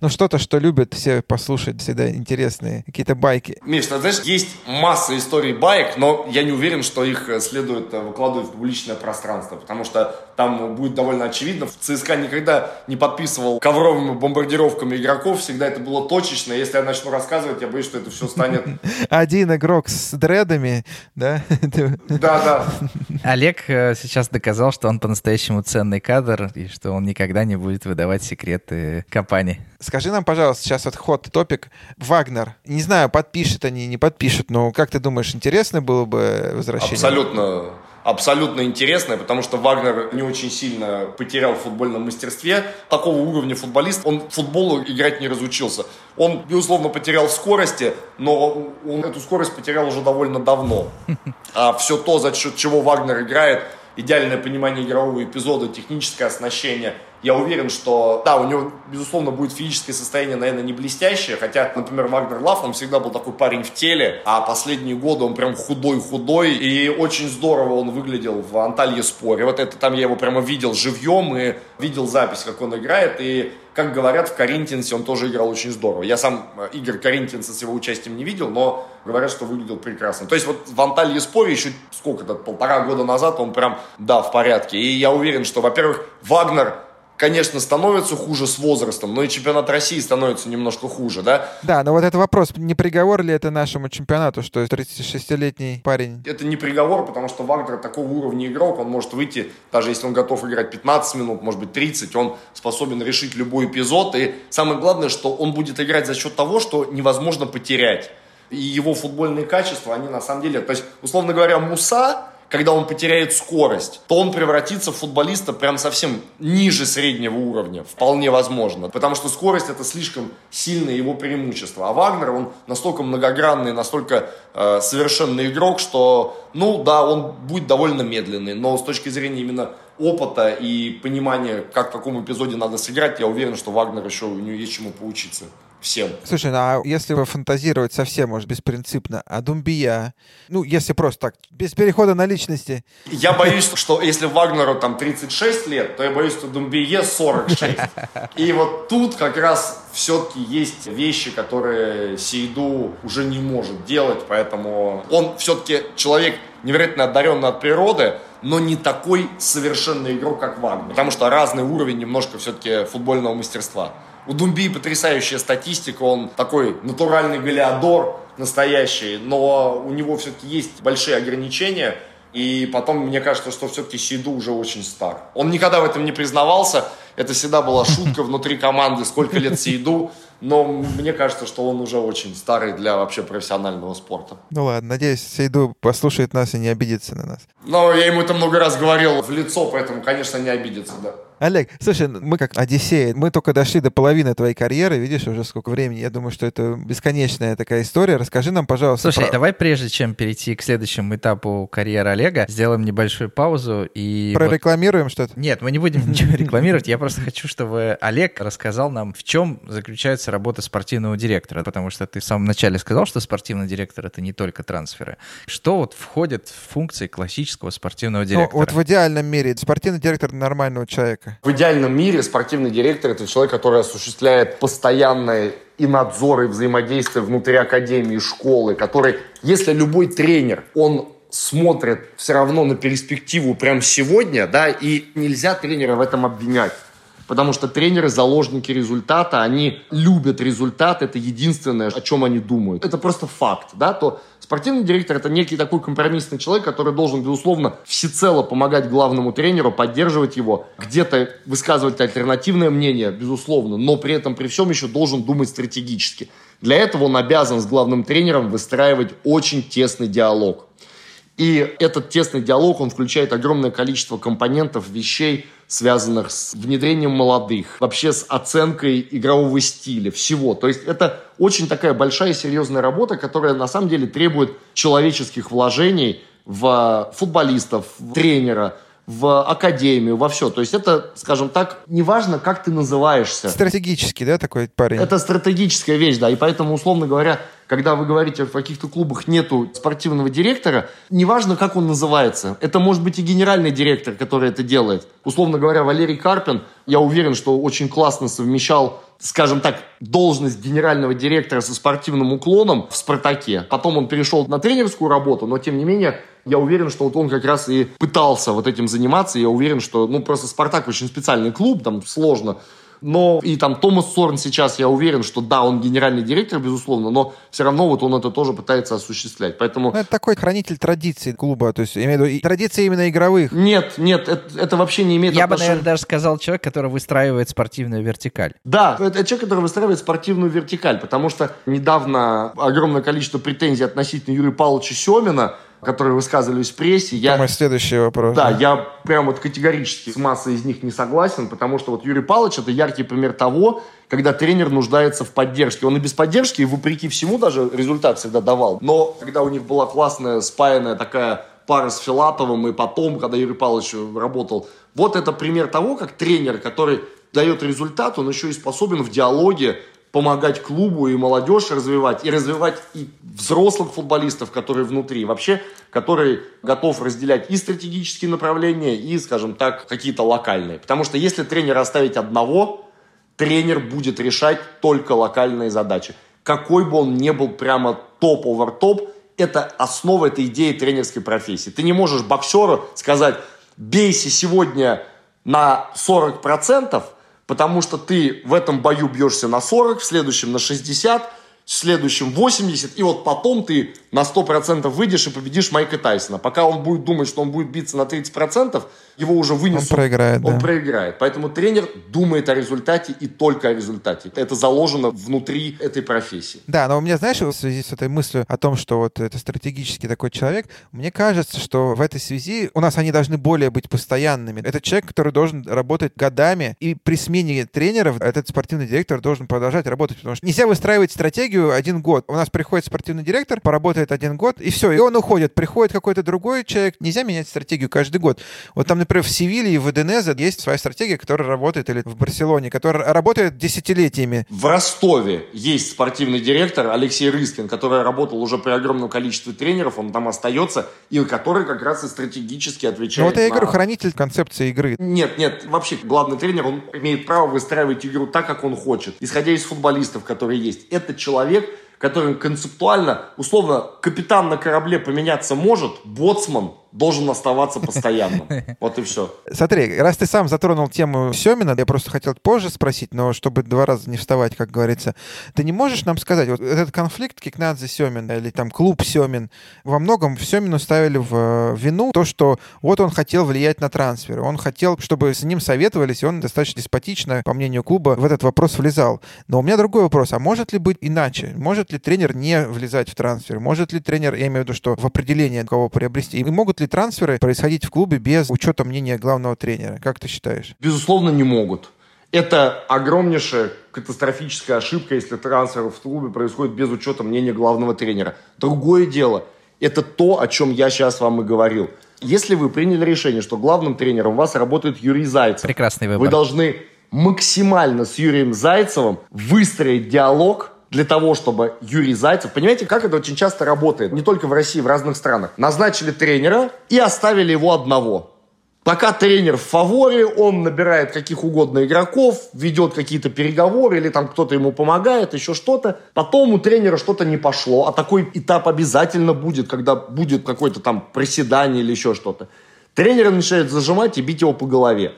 Ну, что-то, что любят все послушать, всегда интересные какие-то байки. Миш, ты знаешь, есть масса историй байк, но я не уверен, что их э, следует э, выкладывать в публичное пространство, потому что там будет довольно очевидно. В ЦСКА никогда не подписывал ковровыми бомбардировками игроков, всегда это было точечно. Если я начну рассказывать, я боюсь, что это все станет один игрок с дредами, да? Да, да. Олег э, сейчас доказал, что он по-настоящему ценный кадр и что он никогда не будет выдавать секреты компании. Скажи нам, пожалуйста, сейчас вот ход топик. Вагнер. Не знаю, подпишет они, не подпишут, но как ты думаешь, интересно было бы возвращение? Абсолютно абсолютно интересное, потому что Вагнер не очень сильно потерял в футбольном мастерстве. Такого уровня футболист, он футболу играть не разучился. Он, безусловно, потерял в скорости, но он эту скорость потерял уже довольно давно. А все то, за счет чего Вагнер играет, идеальное понимание игрового эпизода, техническое оснащение – я уверен, что, да, у него, безусловно, будет физическое состояние, наверное, не блестящее, хотя, например, Вагнер Лав, он всегда был такой парень в теле, а последние годы он прям худой-худой, и очень здорово он выглядел в Анталье Споре. Вот это там я его прямо видел живьем и видел запись, как он играет, и как говорят, в Коринтинсе он тоже играл очень здорово. Я сам э, игр Коринтинса с его участием не видел, но говорят, что выглядел прекрасно. То есть вот в Анталье Споре еще сколько-то, полтора года назад он прям, да, в порядке. И я уверен, что, во-первых, Вагнер конечно, становится хуже с возрастом, но и чемпионат России становится немножко хуже, да? Да, но вот это вопрос, не приговор ли это нашему чемпионату, что 36-летний парень? Это не приговор, потому что Вагнер такого уровня игрок, он может выйти, даже если он готов играть 15 минут, может быть 30, он способен решить любой эпизод, и самое главное, что он будет играть за счет того, что невозможно потерять. И его футбольные качества, они на самом деле, то есть, условно говоря, Муса, когда он потеряет скорость, то он превратится в футболиста прям совсем ниже среднего уровня. Вполне возможно. Потому что скорость это слишком сильное его преимущество. А Вагнер, он настолько многогранный, настолько э, совершенный игрок, что, ну да, он будет довольно медленный. Но с точки зрения именно опыта и понимания, как в каком эпизоде надо сыграть, я уверен, что Вагнер еще у него есть чему поучиться всем. Слушай, ну а если вы фантазировать совсем, может, беспринципно, а Думбия, ну, если просто так, без перехода на личности. Я боюсь, что если Вагнеру там 36 лет, то я боюсь, что Думбие 46. И вот тут как раз все-таки есть вещи, которые Сейду уже не может делать, поэтому он все-таки человек невероятно одаренный от природы, но не такой совершенный игрок, как Вагнер. Потому что разный уровень немножко все-таки футбольного мастерства. У Думби потрясающая статистика, он такой натуральный галиадор настоящий, но у него все-таки есть большие ограничения, и потом мне кажется, что все-таки Сейду уже очень стар. Он никогда в этом не признавался, это всегда была шутка внутри команды, сколько лет Сейду, но мне кажется, что он уже очень старый для вообще профессионального спорта. Ну ладно, надеюсь, Сейду послушает нас и не обидится на нас. Но я ему это много раз говорил в лицо, поэтому, конечно, не обидится, да. Олег, слушай, мы как Одиссея, мы только дошли до половины твоей карьеры, видишь, уже сколько времени. Я думаю, что это бесконечная такая история. Расскажи нам, пожалуйста. Слушай, про... давай прежде чем перейти к следующему этапу карьеры Олега, сделаем небольшую паузу и... Прорекламируем вот... что-то? Нет, мы не будем ничего рекламировать. Я просто хочу, чтобы Олег рассказал нам, в чем заключается работа спортивного директора, потому что ты в самом начале сказал, что спортивный директор — это не только трансферы. Что вот входит в функции классического спортивного директора? Ну, вот в идеальном мире спортивный директор нормального человека человека. В идеальном мире спортивный директор – это человек, который осуществляет постоянное и надзор, и взаимодействие внутри академии, школы, который, если любой тренер, он смотрит все равно на перспективу прямо сегодня, да, и нельзя тренера в этом обвинять. Потому что тренеры заложники результата, они любят результат, это единственное, о чем они думают. Это просто факт, да, то Спортивный директор – это некий такой компромиссный человек, который должен, безусловно, всецело помогать главному тренеру, поддерживать его, где-то высказывать альтернативное мнение, безусловно, но при этом, при всем еще должен думать стратегически. Для этого он обязан с главным тренером выстраивать очень тесный диалог. И этот тесный диалог, он включает огромное количество компонентов, вещей, связанных с внедрением молодых, вообще с оценкой игрового стиля, всего. То есть это очень такая большая и серьезная работа, которая на самом деле требует человеческих вложений в футболистов, в тренера, в академию, во все. То есть это, скажем так, неважно, как ты называешься. Стратегический, да, такой парень? Это стратегическая вещь, да. И поэтому, условно говоря, когда вы говорите, в каких-то клубах нету спортивного директора, неважно, как он называется. Это может быть и генеральный директор, который это делает. Условно говоря, Валерий Карпин, я уверен, что очень классно совмещал скажем так, должность генерального директора со спортивным уклоном в «Спартаке». Потом он перешел на тренерскую работу, но тем не менее я уверен, что вот он как раз и пытался вот этим заниматься. Я уверен, что, ну, просто «Спартак» очень специальный клуб, там сложно но и там Томас Сорн сейчас, я уверен, что да, он генеральный директор, безусловно, но все равно вот он это тоже пытается осуществлять. Поэтому... Ну, это такой хранитель традиций клуба, то есть я имею в виду традиции именно игровых. Нет, нет, это, это вообще не имеет Я отношения... бы, наверное, даже сказал человек, который выстраивает спортивную вертикаль. Да, это, это человек, который выстраивает спортивную вертикаль, потому что недавно огромное количество претензий относительно Юрия Павловича Семина которые высказывались в прессе. Я, мой следующий вопрос. Да, да, я прям вот категорически с массой из них не согласен, потому что вот Юрий Павлович это яркий пример того, когда тренер нуждается в поддержке. Он и без поддержки, и вопреки всему даже результат всегда давал. Но когда у них была классная, спаянная такая пара с Филатовым, и потом, когда Юрий Павлович работал, вот это пример того, как тренер, который дает результат, он еще и способен в диалоге помогать клубу и молодежь развивать, и развивать и взрослых футболистов, которые внутри, вообще, который готов разделять и стратегические направления, и, скажем так, какие-то локальные. Потому что если тренера оставить одного, тренер будет решать только локальные задачи. Какой бы он ни был прямо топ-овер-топ, это основа этой идеи тренерской профессии. Ты не можешь боксеру сказать, бейся сегодня на 40%, потому что ты в этом бою бьешься на 40, в следующем на 60, в следующем 80, и вот потом ты на 100% выйдешь и победишь Майка Тайсона. Пока он будет думать, что он будет биться на 30%, его уже вынесут. Он проиграет, Он да. проиграет. Поэтому тренер думает о результате и только о результате. Это заложено внутри этой профессии. Да, но у меня, знаешь, в связи с этой мыслью о том, что вот это стратегический такой человек, мне кажется, что в этой связи у нас они должны более быть постоянными. Это человек, который должен работать годами, и при смене тренеров этот спортивный директор должен продолжать работать, потому что нельзя выстраивать стратегию один год. У нас приходит спортивный директор, поработает один год, и все, и он уходит. Приходит какой-то другой человек. Нельзя менять стратегию каждый год. Вот там, например, в Севилье и в Эденезе есть своя стратегия, которая работает, или в Барселоне, которая работает десятилетиями. В Ростове есть спортивный директор Алексей Рыскин, который работал уже при огромном количестве тренеров, он там остается, и который как раз и стратегически отвечает Ну вот я на... говорю, хранитель концепции игры. Нет, нет, вообще главный тренер, он имеет право выстраивать игру так, как он хочет, исходя из футболистов, которые есть. Это человек, который концептуально, условно, капитан на корабле поменяться может, боцман должен оставаться постоянным. Вот и все. Смотри, раз ты сам затронул тему Семина, я просто хотел позже спросить, но чтобы два раза не вставать, как говорится, ты не можешь нам сказать, вот этот конфликт Кикнадзе Семин или там клуб Семин, во многом в Семину ставили в э, вину то, что вот он хотел влиять на трансферы, он хотел, чтобы с ним советовались, и он достаточно деспотично, по мнению клуба, в этот вопрос влезал. Но у меня другой вопрос, а может ли быть иначе? Может ли тренер не влезать в трансфер? Может ли тренер, я имею в виду, что в определение кого приобрести? И могут ли трансферы происходить в клубе без учета мнения главного тренера? Как ты считаешь? Безусловно, не могут. Это огромнейшая катастрофическая ошибка, если трансфер в клубе происходит без учета мнения главного тренера. Другое дело, это то, о чем я сейчас вам и говорил. Если вы приняли решение, что главным тренером у вас работает Юрий Зайцев, Прекрасный выбор. вы должны максимально с Юрием Зайцевым выстроить диалог для того, чтобы Юрий Зайцев... Понимаете, как это очень часто работает? Не только в России, в разных странах. Назначили тренера и оставили его одного. Пока тренер в фаворе, он набирает каких угодно игроков, ведет какие-то переговоры, или там кто-то ему помогает, еще что-то. Потом у тренера что-то не пошло, а такой этап обязательно будет, когда будет какое-то там проседание или еще что-то. Тренер начинает зажимать и бить его по голове.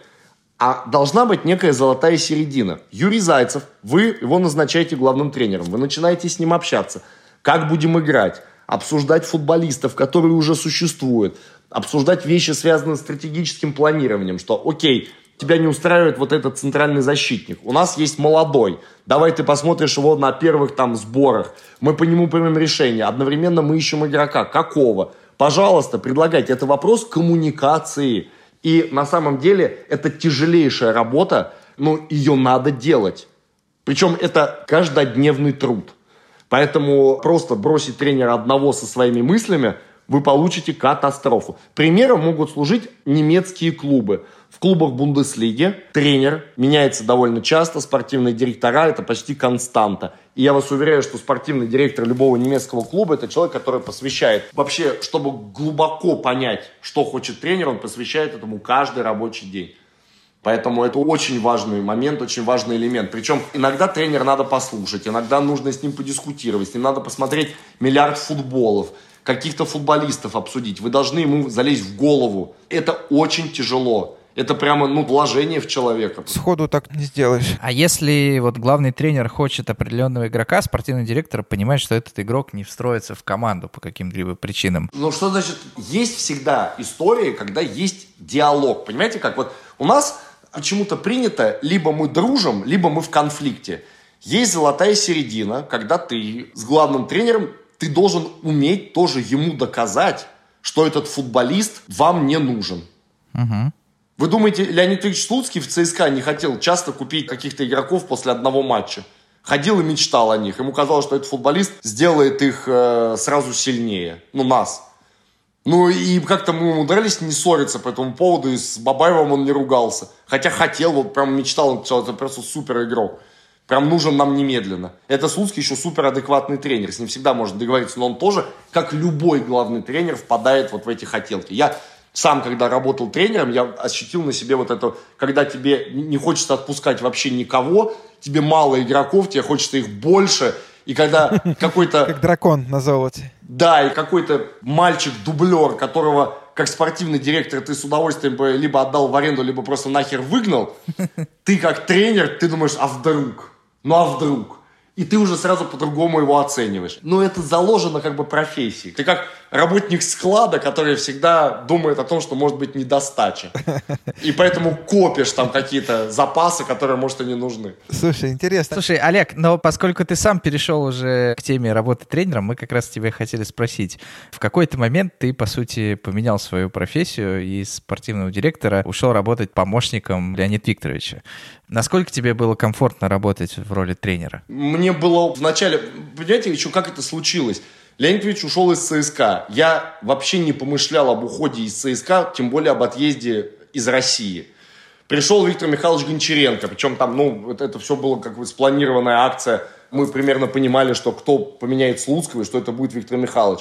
А должна быть некая золотая середина. Юрий Зайцев, вы его назначаете главным тренером, вы начинаете с ним общаться. Как будем играть? Обсуждать футболистов, которые уже существуют. Обсуждать вещи, связанные с стратегическим планированием. Что, окей, тебя не устраивает вот этот центральный защитник. У нас есть молодой. Давай ты посмотришь его на первых там сборах. Мы по нему примем решение. Одновременно мы ищем игрока. Какого? Пожалуйста, предлагайте. Это вопрос коммуникации. И на самом деле это тяжелейшая работа, но ее надо делать. Причем это каждодневный труд. Поэтому просто бросить тренера одного со своими мыслями, вы получите катастрофу. Примером могут служить немецкие клубы. В клубах Бундеслиги тренер меняется довольно часто, спортивные директора – это почти константа. И я вас уверяю, что спортивный директор любого немецкого клуба – это человек, который посвящает, вообще, чтобы глубоко понять, что хочет тренер, он посвящает этому каждый рабочий день. Поэтому это очень важный момент, очень важный элемент. Причем иногда тренера надо послушать, иногда нужно с ним подискутировать, с ним надо посмотреть миллиард футболов, каких-то футболистов обсудить. Вы должны ему залезть в голову. Это очень тяжело. Это прямо, ну, вложение в человека. Сходу так не сделаешь. А если вот главный тренер хочет определенного игрока, спортивный директор понимает, что этот игрок не встроится в команду по каким-либо причинам? Ну, что значит? Есть всегда истории, когда есть диалог. Понимаете, как вот у нас почему-то принято, либо мы дружим, либо мы в конфликте. Есть золотая середина, когда ты с главным тренером, ты должен уметь тоже ему доказать, что этот футболист вам не нужен. Угу. Вы думаете, Леонид Ильич Слуцкий в ЦСКА не хотел часто купить каких-то игроков после одного матча? Ходил и мечтал о них. Ему казалось, что этот футболист сделает их э, сразу сильнее. Ну, нас. Ну, и как-то мы умудрялись не ссориться по этому поводу, и с Бабаевым он не ругался. Хотя хотел, вот прям мечтал, что это просто супер игрок. Прям нужен нам немедленно. Это Слуцкий еще супер адекватный тренер. С ним всегда можно договориться. Но он тоже, как любой главный тренер, впадает вот в эти хотелки. Я сам, когда работал тренером, я ощутил на себе вот это, когда тебе не хочется отпускать вообще никого, тебе мало игроков, тебе хочется их больше, и когда какой-то... Как дракон на золоте. Да, и какой-то мальчик-дублер, которого как спортивный директор ты с удовольствием бы либо отдал в аренду, либо просто нахер выгнал, ты как тренер, ты думаешь, а вдруг? Ну а вдруг? И ты уже сразу по-другому его оцениваешь. Но это заложено как бы профессией. Ты как работник склада, который всегда думает о том, что может быть недостача. И поэтому копишь там какие-то запасы, которые, может, и не нужны. Слушай, интересно. Слушай, Олег, но поскольку ты сам перешел уже к теме работы тренером, мы как раз тебя хотели спросить. В какой-то момент ты, по сути, поменял свою профессию и из спортивного директора ушел работать помощником Леонида Викторовича. Насколько тебе было комфортно работать в роли тренера? Мне было вначале... Понимаете, еще как это случилось? Ильич ушел из ЦСКА. Я вообще не помышлял об уходе из ЦСКА, тем более об отъезде из России. Пришел Виктор Михайлович Гончаренко, причем там, ну, это, это все было как бы спланированная акция. Мы примерно понимали, что кто поменяет Слуцкого, и что это будет Виктор Михайлович.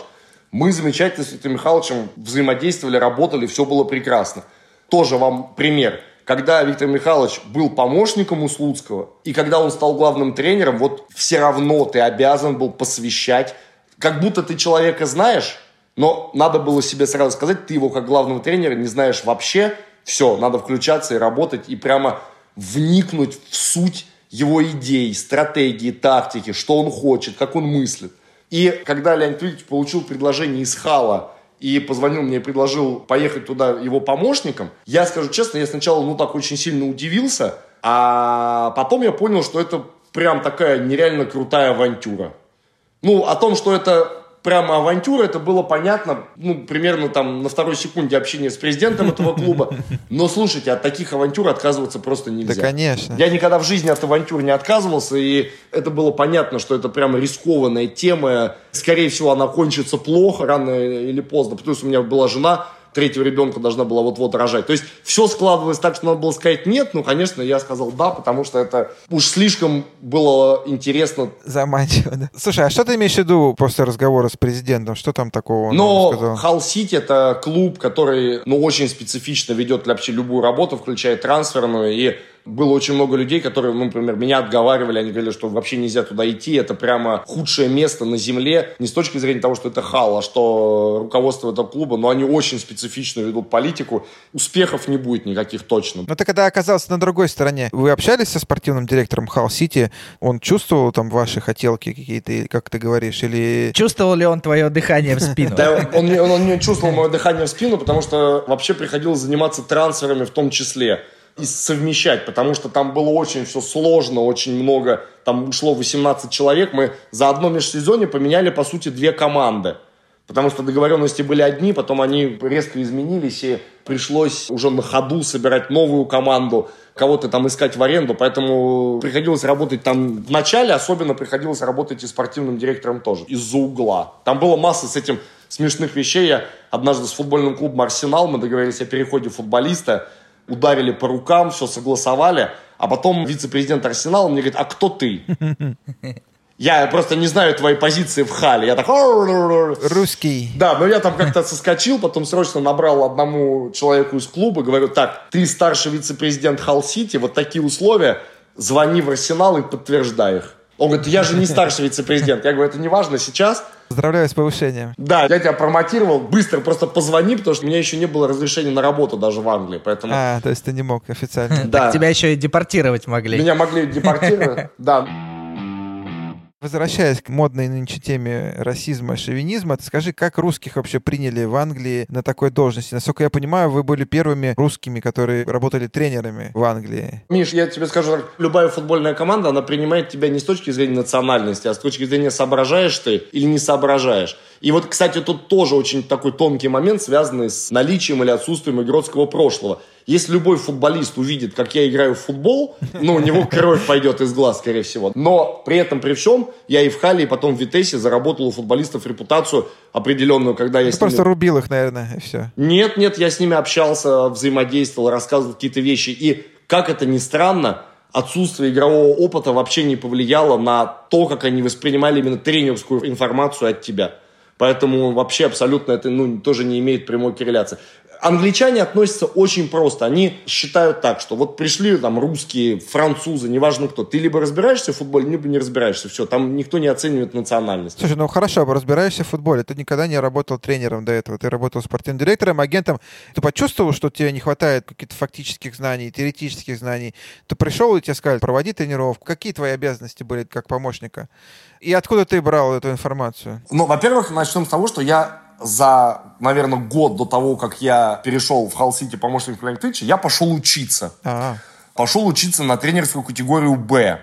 Мы замечательно с Виктором Михайловичем взаимодействовали, работали, все было прекрасно. Тоже вам пример. когда Виктор Михайлович был помощником у Слуцкого, и когда он стал главным тренером, вот все равно ты обязан был посвящать, как будто ты человека знаешь, но надо было себе сразу сказать, ты его как главного тренера не знаешь вообще, все, надо включаться и работать, и прямо вникнуть в суть его идей, стратегии, тактики, что он хочет, как он мыслит. И когда Леонид Ильич получил предложение из Хала и позвонил мне и предложил поехать туда его помощником, я скажу честно, я сначала ну так очень сильно удивился, а потом я понял, что это прям такая нереально крутая авантюра. Ну, о том, что это прямо авантюра, это было понятно, ну, примерно там на второй секунде общения с президентом этого клуба. Но слушайте, от таких авантюр отказываться просто нельзя. Да, конечно. Я никогда в жизни от авантюр не отказывался, и это было понятно, что это прямо рискованная тема. Скорее всего, она кончится плохо, рано или поздно. Плюс у меня была жена, третьего ребенка должна была вот-вот рожать. То есть все складывалось так, что надо было сказать нет. Ну, конечно, я сказал да, потому что это уж слишком было интересно. Заманчиво, да. Слушай, а что ты имеешь в виду после разговора с президентом? Что там такого Но сказал? Халл Сити это клуб, который ну, очень специфично ведет вообще любую работу, включая трансферную. И было очень много людей, которые, ну, например, меня отговаривали, они говорили, что вообще нельзя туда идти, это прямо худшее место на земле, не с точки зрения того, что это хал, а что руководство этого клуба, но они очень специфично ведут политику, успехов не будет никаких точно. Но ты когда оказался на другой стороне, вы общались со спортивным директором Хал Сити, он чувствовал там ваши хотелки какие-то, как ты говоришь, или... Чувствовал ли он твое дыхание в спину? Да, он не чувствовал мое дыхание в спину, потому что вообще приходилось заниматься трансферами в том числе и совмещать, потому что там было очень все сложно, очень много, там ушло 18 человек, мы за одно межсезонье поменяли, по сути, две команды. Потому что договоренности были одни, потом они резко изменились, и пришлось уже на ходу собирать новую команду, кого-то там искать в аренду, поэтому приходилось работать там в начале, особенно приходилось работать и спортивным директором тоже, из-за угла. Там было масса с этим смешных вещей. Я однажды с футбольным клубом «Арсенал» мы договорились о переходе футболиста, ударили по рукам, все согласовали, а потом вице-президент Арсенала мне говорит, а кто ты? Я просто не знаю твоей позиции в хале. Я так... Русский. Да, но я там как-то соскочил, потом срочно набрал одному человеку из клуба, говорю, так, ты старший вице-президент Халл Сити, вот такие условия, звони в Арсенал и подтверждай их. Он говорит, я же не старший вице-президент. Я говорю, это не важно сейчас. Поздравляю с повышением. Да, я тебя промотировал, быстро просто позвони, потому что у меня еще не было разрешения на работу даже в Англии, поэтому... А, то есть ты не мог официально. Да, Тебя еще и депортировать могли. меня могли депортировать, да. Возвращаясь к модной нынче теме расизма, шовинизма, ты скажи, как русских вообще приняли в Англии на такой должности? Насколько я понимаю, вы были первыми русскими, которые работали тренерами в Англии. Миш, я тебе скажу, так, любая футбольная команда, она принимает тебя не с точки зрения национальности, а с точки зрения соображаешь ты или не соображаешь. И вот, кстати, тут тоже очень такой тонкий момент, связанный с наличием или отсутствием игротского прошлого. Если любой футболист увидит, как я играю в футбол, ну, у него кровь пойдет из глаз, скорее всего. Но при этом, при всем, я и в Хале, и потом в Витесе заработал у футболистов репутацию определенную, когда я Ты с ними... просто рубил их, наверное, и все. Нет, нет, я с ними общался, взаимодействовал, рассказывал какие-то вещи. И, как это ни странно, отсутствие игрового опыта вообще не повлияло на то, как они воспринимали именно тренерскую информацию от тебя. Поэтому вообще абсолютно это ну, тоже не имеет прямой корреляции. Англичане относятся очень просто. Они считают так, что вот пришли там русские, французы, неважно кто. Ты либо разбираешься в футболе, либо не разбираешься. Все, там никто не оценивает национальность. Слушай, ну хорошо, разбираешься в футболе. Ты никогда не работал тренером до этого. Ты работал спортивным директором, агентом. Ты почувствовал, что тебе не хватает каких-то фактических знаний, теоретических знаний. Ты пришел и тебе сказали, проводи тренировку. Какие твои обязанности были как помощника? И откуда ты брал эту информацию? Ну, во-первых, начнем с того, что я за, наверное, год до того, как я перешел в Халл-Сити помощник Планктыча, я пошел учиться. А, Пошел учиться на тренерскую категорию «Б».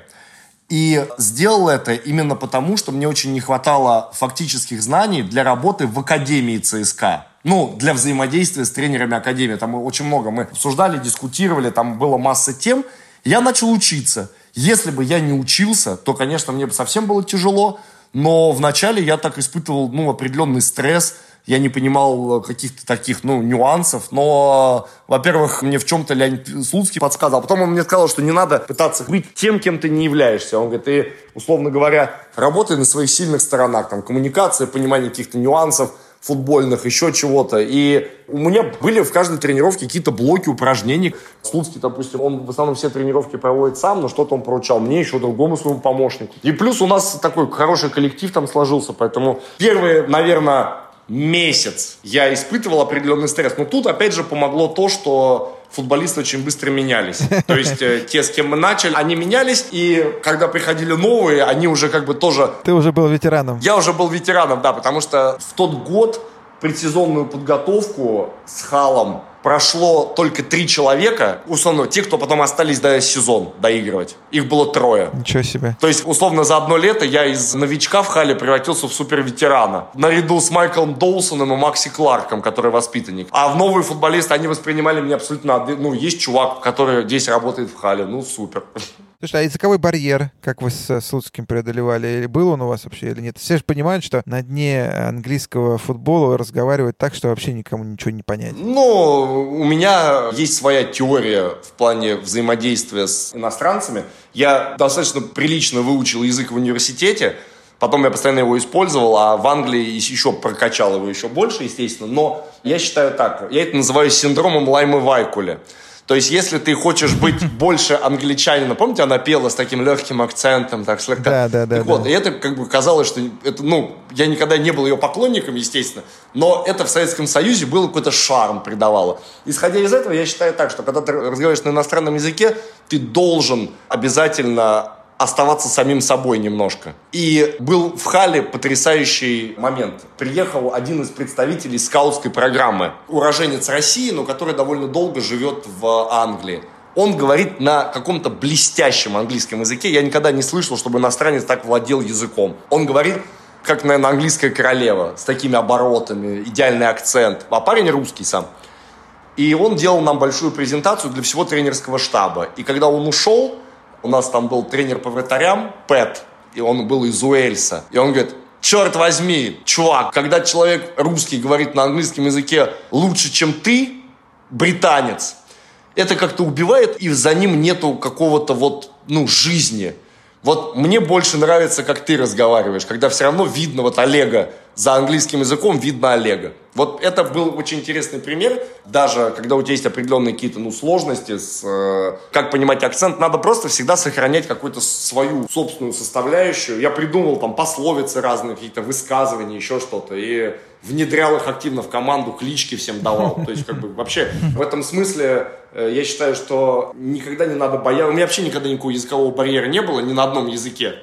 И сделал это именно потому, что мне очень не хватало фактических знаний для работы в Академии ЦСКА. Ну, для взаимодействия с тренерами Академии. Там очень много мы обсуждали, дискутировали, там была масса тем. Я начал учиться. Если бы я не учился, то, конечно, мне бы совсем было тяжело. Но вначале я так испытывал, ну, определенный стресс. Я не понимал каких-то таких, ну, нюансов. Но, во-первых, мне в чем-то Леонид Слуцкий подсказал. Потом он мне сказал, что не надо пытаться быть тем, кем ты не являешься. Он говорит, ты, условно говоря, работай на своих сильных сторонах. Там, коммуникация, понимание каких-то нюансов. футбольных, еще чего-то. И у меня были в каждой тренировке какие-то блоки упражнений. Слуцкий, допустим, он в основном все тренировки проводит сам, но что-то он поручал мне, еще другому своему помощнику. И плюс у нас такой хороший коллектив там сложился, поэтому первые, наверное, месяц я испытывал определенный стресс. Но тут, опять же, помогло то, что футболисты очень быстро менялись. То есть э, те, с кем мы начали, они менялись, и когда приходили новые, они уже как бы тоже... Ты уже был ветераном. Я уже был ветераном, да, потому что в тот год предсезонную подготовку с Халом прошло только три человека, условно, те, кто потом остались до сезон доигрывать. Их было трое. Ничего себе. То есть, условно, за одно лето я из новичка в Хале превратился в суперветерана. Наряду с Майклом Доусоном и Макси Кларком, который воспитанник. А в новые футболисты, они воспринимали меня абсолютно... Ну, есть чувак, который здесь работает в Хале. Ну, супер. Слушай, а языковой барьер, как вы с Слуцким преодолевали, или был он у вас вообще или нет? Все же понимают, что на дне английского футбола разговаривать так, что вообще никому ничего не понять. Ну, у меня есть своя теория в плане взаимодействия с иностранцами. Я достаточно прилично выучил язык в университете, Потом я постоянно его использовал, а в Англии еще прокачал его еще больше, естественно. Но я считаю так, я это называю синдромом Лаймы Вайкуля. То есть, если ты хочешь быть больше англичанина, помните, она пела с таким легким акцентом, так слегка. Да, да, да. Так вот, и это как бы казалось, что это, ну, я никогда не был ее поклонником, естественно, но это в Советском Союзе было какой-то шарм придавало. Исходя из этого, я считаю так, что когда ты разговариваешь на иностранном языке, ты должен обязательно оставаться самим собой немножко. И был в Хале потрясающий момент. Приехал один из представителей скаутской программы, уроженец России, но который довольно долго живет в Англии. Он говорит на каком-то блестящем английском языке. Я никогда не слышал, чтобы иностранец так владел языком. Он говорит как, наверное, английская королева, с такими оборотами, идеальный акцент. А парень русский сам. И он делал нам большую презентацию для всего тренерского штаба. И когда он ушел, у нас там был тренер по вратарям, Пэт, и он был из Уэльса. И он говорит, черт возьми, чувак, когда человек русский говорит на английском языке лучше, чем ты, британец, это как-то убивает, и за ним нету какого-то вот, ну, жизни. Вот мне больше нравится, как ты разговариваешь, когда все равно видно вот Олега за английским языком, видно Олега. Вот это был очень интересный пример. Даже когда у тебя есть определенные какие-то ну, сложности, с, э, как понимать акцент, надо просто всегда сохранять какую-то свою собственную составляющую. Я придумал там пословицы разные, какие-то высказывания, еще что-то. И внедрял их активно в команду, клички всем давал. То есть, как бы, вообще, в этом смысле я считаю, что никогда не надо бояться. У меня вообще никогда никакого языкового барьера не было, ни на одном языке.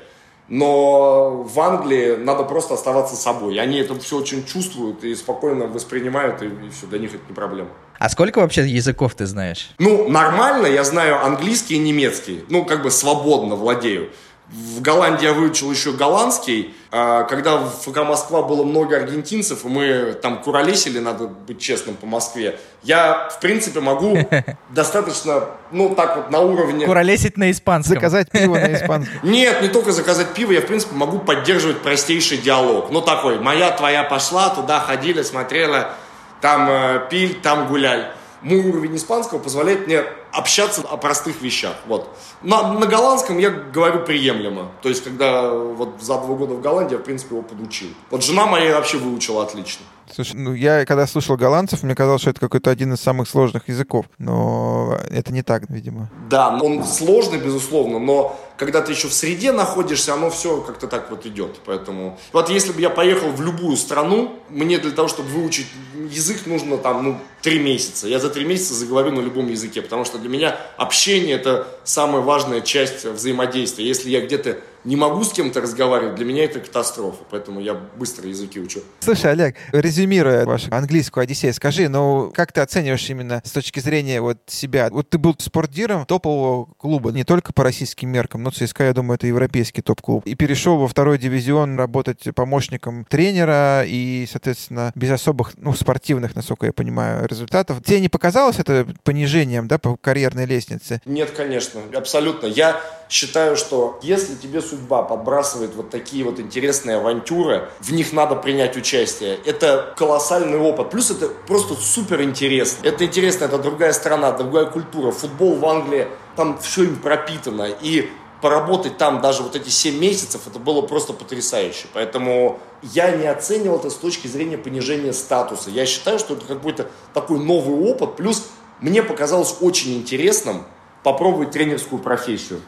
Но в Англии надо просто оставаться собой. Они это все очень чувствуют и спокойно воспринимают, и, и все, для них это не проблема. А сколько вообще языков ты знаешь? Ну, нормально, я знаю английский и немецкий. Ну, как бы свободно владею. В Голландии я выучил еще голландский. А когда в ФК Москва было много аргентинцев, и мы там куролесили, надо быть честным, по Москве, я, в принципе, могу достаточно, ну, так вот, на уровне... Куролесить на испанском. Заказать пиво на испанском. Нет, не только заказать пиво, я, в принципе, могу поддерживать простейший диалог. Ну, такой, моя, твоя пошла, туда ходили, смотрела, там э, пиль, там гуляй мой уровень испанского позволяет мне общаться о простых вещах. Вот. На, на голландском я говорю приемлемо. То есть, когда вот за два года в Голландии я, в принципе, его подучил. Вот жена моя вообще выучила отлично. Слушай, ну я когда слушал голландцев, мне казалось, что это какой-то один из самых сложных языков. Но это не так, видимо. Да, он сложный, безусловно, но когда ты еще в среде находишься, оно все как-то так вот идет. Поэтому вот если бы я поехал в любую страну, мне для того, чтобы выучить язык, нужно там, ну, три месяца. Я за три месяца заговорю на любом языке, потому что для меня общение это самая важная часть взаимодействия. Если я где-то не могу с кем-то разговаривать, для меня это катастрофа, поэтому я быстро языки учу. Слушай, Олег, резюмируя вашу английскую Одиссею, скажи, ну как ты оцениваешь именно с точки зрения вот себя? Вот ты был спортдиром топового клуба, не только по российским меркам, но ЦСКА, я думаю, это европейский топ-клуб, и перешел во второй дивизион работать помощником тренера и, соответственно, без особых, ну, спортивных, насколько я понимаю, результатов. Тебе не показалось это понижением, да, по карьерной лестнице? Нет, конечно, абсолютно. Я считаю, что если тебе судьба подбрасывает вот такие вот интересные авантюры, в них надо принять участие. Это колоссальный опыт. Плюс это просто супер интересно. Это интересно, это другая страна, другая культура. Футбол в Англии, там все им пропитано. И поработать там даже вот эти 7 месяцев, это было просто потрясающе. Поэтому я не оценивал это с точки зрения понижения статуса. Я считаю, что это какой-то такой новый опыт. Плюс мне показалось очень интересным попробовать тренерскую профессию.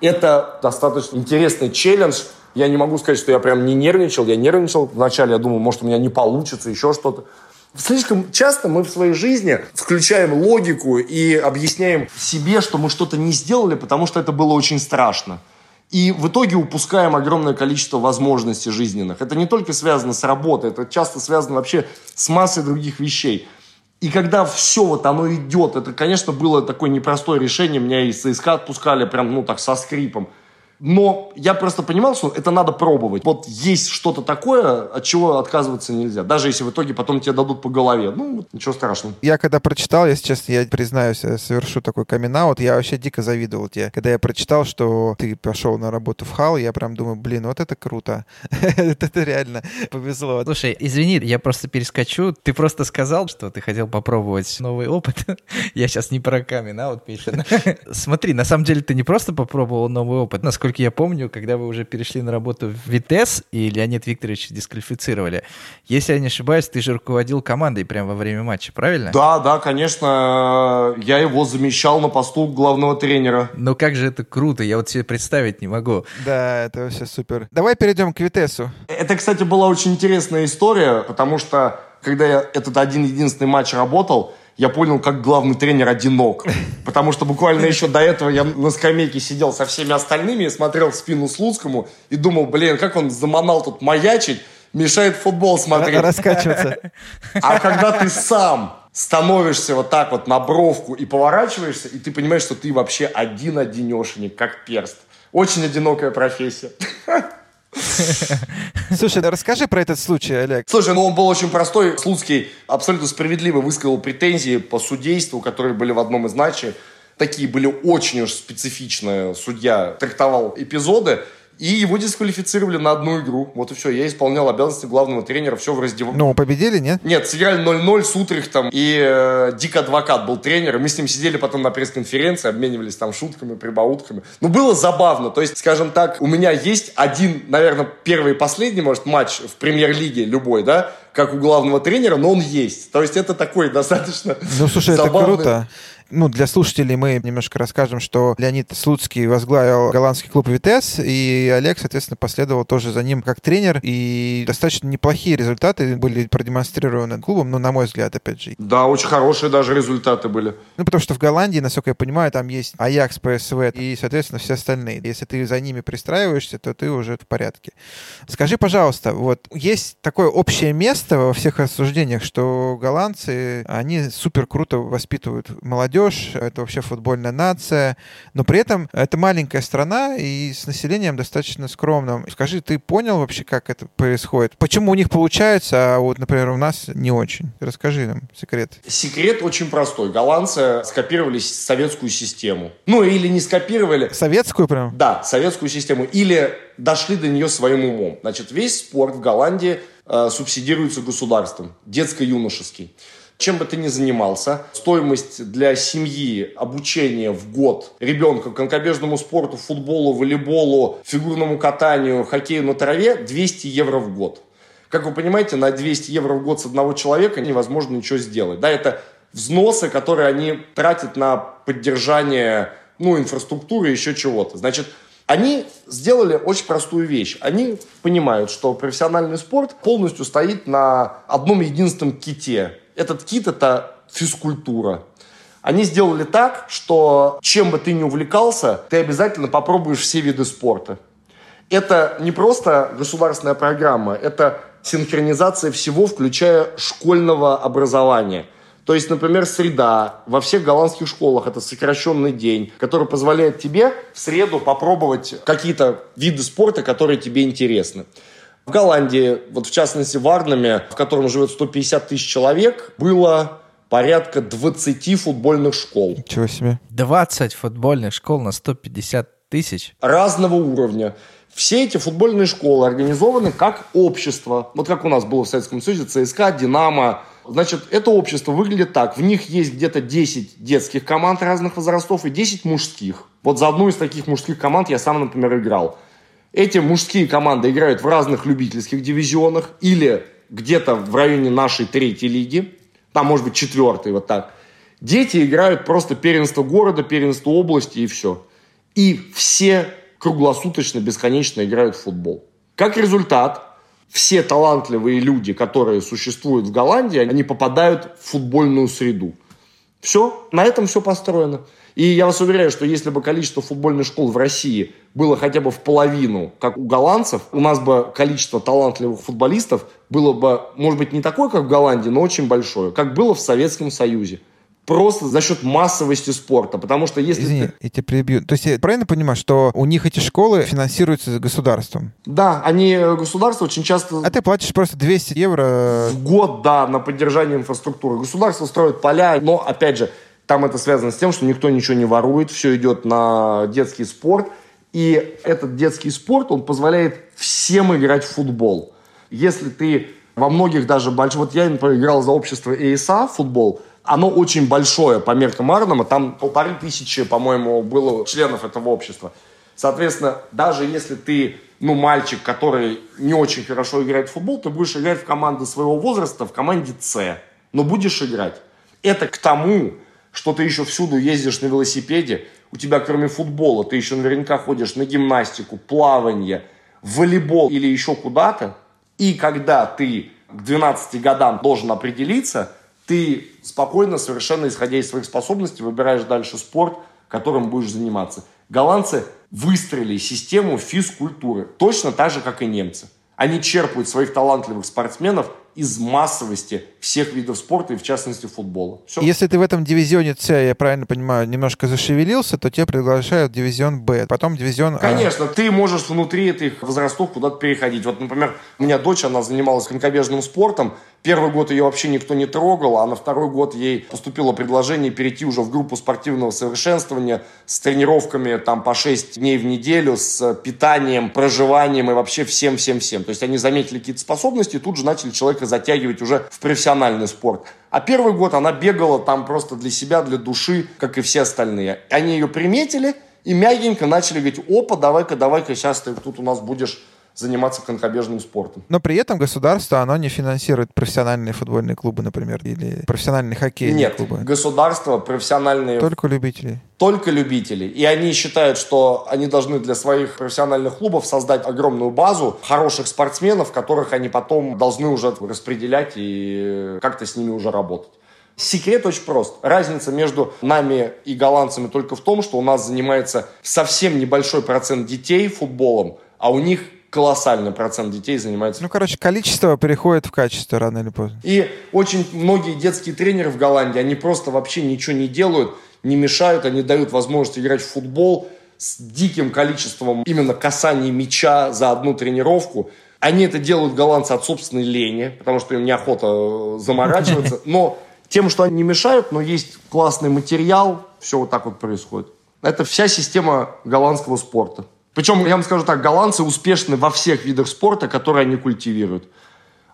Это достаточно интересный челлендж. Я не могу сказать, что я прям не нервничал. Я нервничал вначале, я думал, может, у меня не получится, еще что-то. Слишком часто мы в своей жизни включаем логику и объясняем себе, что мы что-то не сделали, потому что это было очень страшно. И в итоге упускаем огромное количество возможностей жизненных. Это не только связано с работой, это часто связано вообще с массой других вещей. И когда все вот оно идет, это, конечно, было такое непростое решение. Меня из ЦСКА отпускали прям, ну, так, со скрипом. Но я просто понимал, что это надо пробовать. Вот есть что-то такое, от чего отказываться нельзя. Даже если в итоге потом тебе дадут по голове. Ну, ничего страшного. Я когда прочитал, если честно, я признаюсь, я совершу такой камин я вообще дико завидовал тебе. Когда я прочитал, что ты пошел на работу в ХАЛ, я прям думаю, блин, вот это круто. Это реально повезло. Слушай, извини, я просто перескочу. Ты просто сказал, что ты хотел попробовать новый опыт. Я сейчас не про камин вот Миша. Смотри, на самом деле ты не просто попробовал новый опыт. Насколько насколько я помню, когда вы уже перешли на работу в ВИТЕС, и Леонид Викторович дисквалифицировали, если я не ошибаюсь, ты же руководил командой прямо во время матча, правильно? Да, да, конечно. Я его замещал на посту главного тренера. Ну как же это круто, я вот себе представить не могу. Да, это вообще супер. Давай перейдем к ВИТЕСу. Это, кстати, была очень интересная история, потому что когда я этот один-единственный матч работал, я понял, как главный тренер одинок. Потому что буквально еще до этого я на скамейке сидел со всеми остальными, смотрел в спину Слуцкому и думал, блин, как он заманал тут маячить, мешает футбол смотреть. Раскачиваться. А когда ты сам становишься вот так вот на бровку и поворачиваешься, и ты понимаешь, что ты вообще один-одинешенек, как перст. Очень одинокая профессия. Слушай, расскажи про этот случай, Олег. Слушай, ну он был очень простой. Слуцкий абсолютно справедливо высказал претензии по судейству, которые были в одном из матчей. Такие были очень уж специфичные. Судья трактовал эпизоды. И его дисквалифицировали на одну игру. Вот и все. Я исполнял обязанности главного тренера, все в раздевалке. Ну, победили, нет? Нет, сыграли 0-0 с Утрихтом. И э, Дик Адвокат был тренером. Мы с ним сидели потом на пресс-конференции, обменивались там шутками, прибаутками. Ну, было забавно. То есть, скажем так, у меня есть один, наверное, первый и последний, может, матч в премьер-лиге любой, да, как у главного тренера, но он есть. То есть это такой достаточно Ну, слушай, забавный... это круто ну, для слушателей мы немножко расскажем, что Леонид Слуцкий возглавил голландский клуб «Витес», и Олег, соответственно, последовал тоже за ним как тренер, и достаточно неплохие результаты были продемонстрированы клубом, ну, на мой взгляд, опять же. Да, очень хорошие даже результаты были. Ну, потому что в Голландии, насколько я понимаю, там есть Аякс, ПСВ и, соответственно, все остальные. Если ты за ними пристраиваешься, то ты уже в порядке. Скажи, пожалуйста, вот есть такое общее место во всех рассуждениях, что голландцы, они супер круто воспитывают молодежь, молодежь, это вообще футбольная нация, но при этом это маленькая страна и с населением достаточно скромным. Скажи, ты понял вообще, как это происходит? Почему у них получается, а вот, например, у нас не очень? Расскажи нам секрет. Секрет очень простой. Голландцы скопировали советскую систему. Ну, или не скопировали. Советскую прям? Да, советскую систему. Или дошли до нее своим умом. Значит, весь спорт в Голландии э, субсидируется государством, детско-юношеский чем бы ты ни занимался, стоимость для семьи обучения в год ребенка конкобежному спорту, футболу, волейболу, фигурному катанию, хоккею на траве 200 евро в год. Как вы понимаете, на 200 евро в год с одного человека невозможно ничего сделать. Да, это взносы, которые они тратят на поддержание ну, инфраструктуры и еще чего-то. Значит, они сделали очень простую вещь. Они понимают, что профессиональный спорт полностью стоит на одном единственном ките этот кит – это физкультура. Они сделали так, что чем бы ты ни увлекался, ты обязательно попробуешь все виды спорта. Это не просто государственная программа, это синхронизация всего, включая школьного образования. То есть, например, среда. Во всех голландских школах это сокращенный день, который позволяет тебе в среду попробовать какие-то виды спорта, которые тебе интересны. В Голландии, вот в частности в Арнаме, в котором живет 150 тысяч человек, было порядка 20 футбольных школ. Чего себе? 20 футбольных школ на 150 тысяч? Разного уровня. Все эти футбольные школы организованы как общество. Вот как у нас было в Советском Союзе ЦСКА, Динамо, Значит, это общество выглядит так. В них есть где-то 10 детских команд разных возрастов и 10 мужских. Вот за одну из таких мужских команд я сам, например, играл. Эти мужские команды играют в разных любительских дивизионах или где-то в районе нашей третьей лиги. Там, может быть, четвертой, вот так. Дети играют просто первенство города, первенство области и все. И все круглосуточно, бесконечно играют в футбол. Как результат, все талантливые люди, которые существуют в Голландии, они попадают в футбольную среду. Все, на этом все построено. И я вас уверяю, что если бы количество футбольных школ в России было хотя бы в половину, как у голландцев, у нас бы количество талантливых футболистов было бы, может быть, не такое, как в Голландии, но очень большое, как было в Советском Союзе просто за счет массовости спорта. Потому что если... Извини, ты... я тебя прибью. То есть я правильно понимаю, что у них эти школы финансируются государством? Да, они э, государство очень часто... А ты платишь просто 200 евро... В год, да, на поддержание инфраструктуры. Государство строит поля, но, опять же, там это связано с тем, что никто ничего не ворует, все идет на детский спорт. И этот детский спорт, он позволяет всем играть в футбол. Если ты во многих даже больших... Вот я, например, играл за общество ЭСА футбол, оно очень большое по меркам Арнема. Там полторы тысячи, по-моему, было членов этого общества. Соответственно, даже если ты, ну, мальчик, который не очень хорошо играет в футбол, ты будешь играть в команды своего возраста, в команде С. Но будешь играть. Это к тому, что ты еще всюду ездишь на велосипеде, у тебя кроме футбола, ты еще наверняка ходишь на гимнастику, плавание, волейбол или еще куда-то. И когда ты к 12 годам должен определиться – ты спокойно, совершенно исходя из своих способностей, выбираешь дальше спорт, которым будешь заниматься. Голландцы выстроили систему физкультуры, точно так же, как и немцы. Они черпают своих талантливых спортсменов из массовости всех видов спорта и, в частности, футбола. Все. Если ты в этом дивизионе С, я правильно понимаю, немножко зашевелился, то тебя приглашают в дивизион Б, потом дивизион А. Конечно, ты можешь внутри этих возрастов куда-то переходить. Вот, например, у меня дочь, она занималась конькобежным спортом, Первый год ее вообще никто не трогал, а на второй год ей поступило предложение перейти уже в группу спортивного совершенствования с тренировками там по 6 дней в неделю, с питанием, проживанием и вообще всем-всем-всем. То есть они заметили какие-то способности и тут же начали человека затягивать уже в профессиональный спорт. А первый год она бегала там просто для себя, для души, как и все остальные. Они ее приметили и мягенько начали говорить, опа, давай-ка, давай-ка, сейчас ты тут у нас будешь заниматься конькобежным спортом. Но при этом государство, оно не финансирует профессиональные футбольные клубы, например, или профессиональные хоккейные Нет, клубы. государство, профессиональные... Только любители. Только любители. И они считают, что они должны для своих профессиональных клубов создать огромную базу хороших спортсменов, которых они потом должны уже распределять и как-то с ними уже работать. Секрет очень прост. Разница между нами и голландцами только в том, что у нас занимается совсем небольшой процент детей футболом, а у них колоссальный процент детей занимается. Ну, короче, количество переходит в качество рано или поздно. И очень многие детские тренеры в Голландии, они просто вообще ничего не делают, не мешают, они дают возможность играть в футбол с диким количеством именно касаний мяча за одну тренировку. Они это делают голландцы от собственной лени, потому что им неохота э, заморачиваться. Но тем, что они не мешают, но есть классный материал, все вот так вот происходит. Это вся система голландского спорта. Причем, я вам скажу так, голландцы успешны во всех видах спорта, которые они культивируют.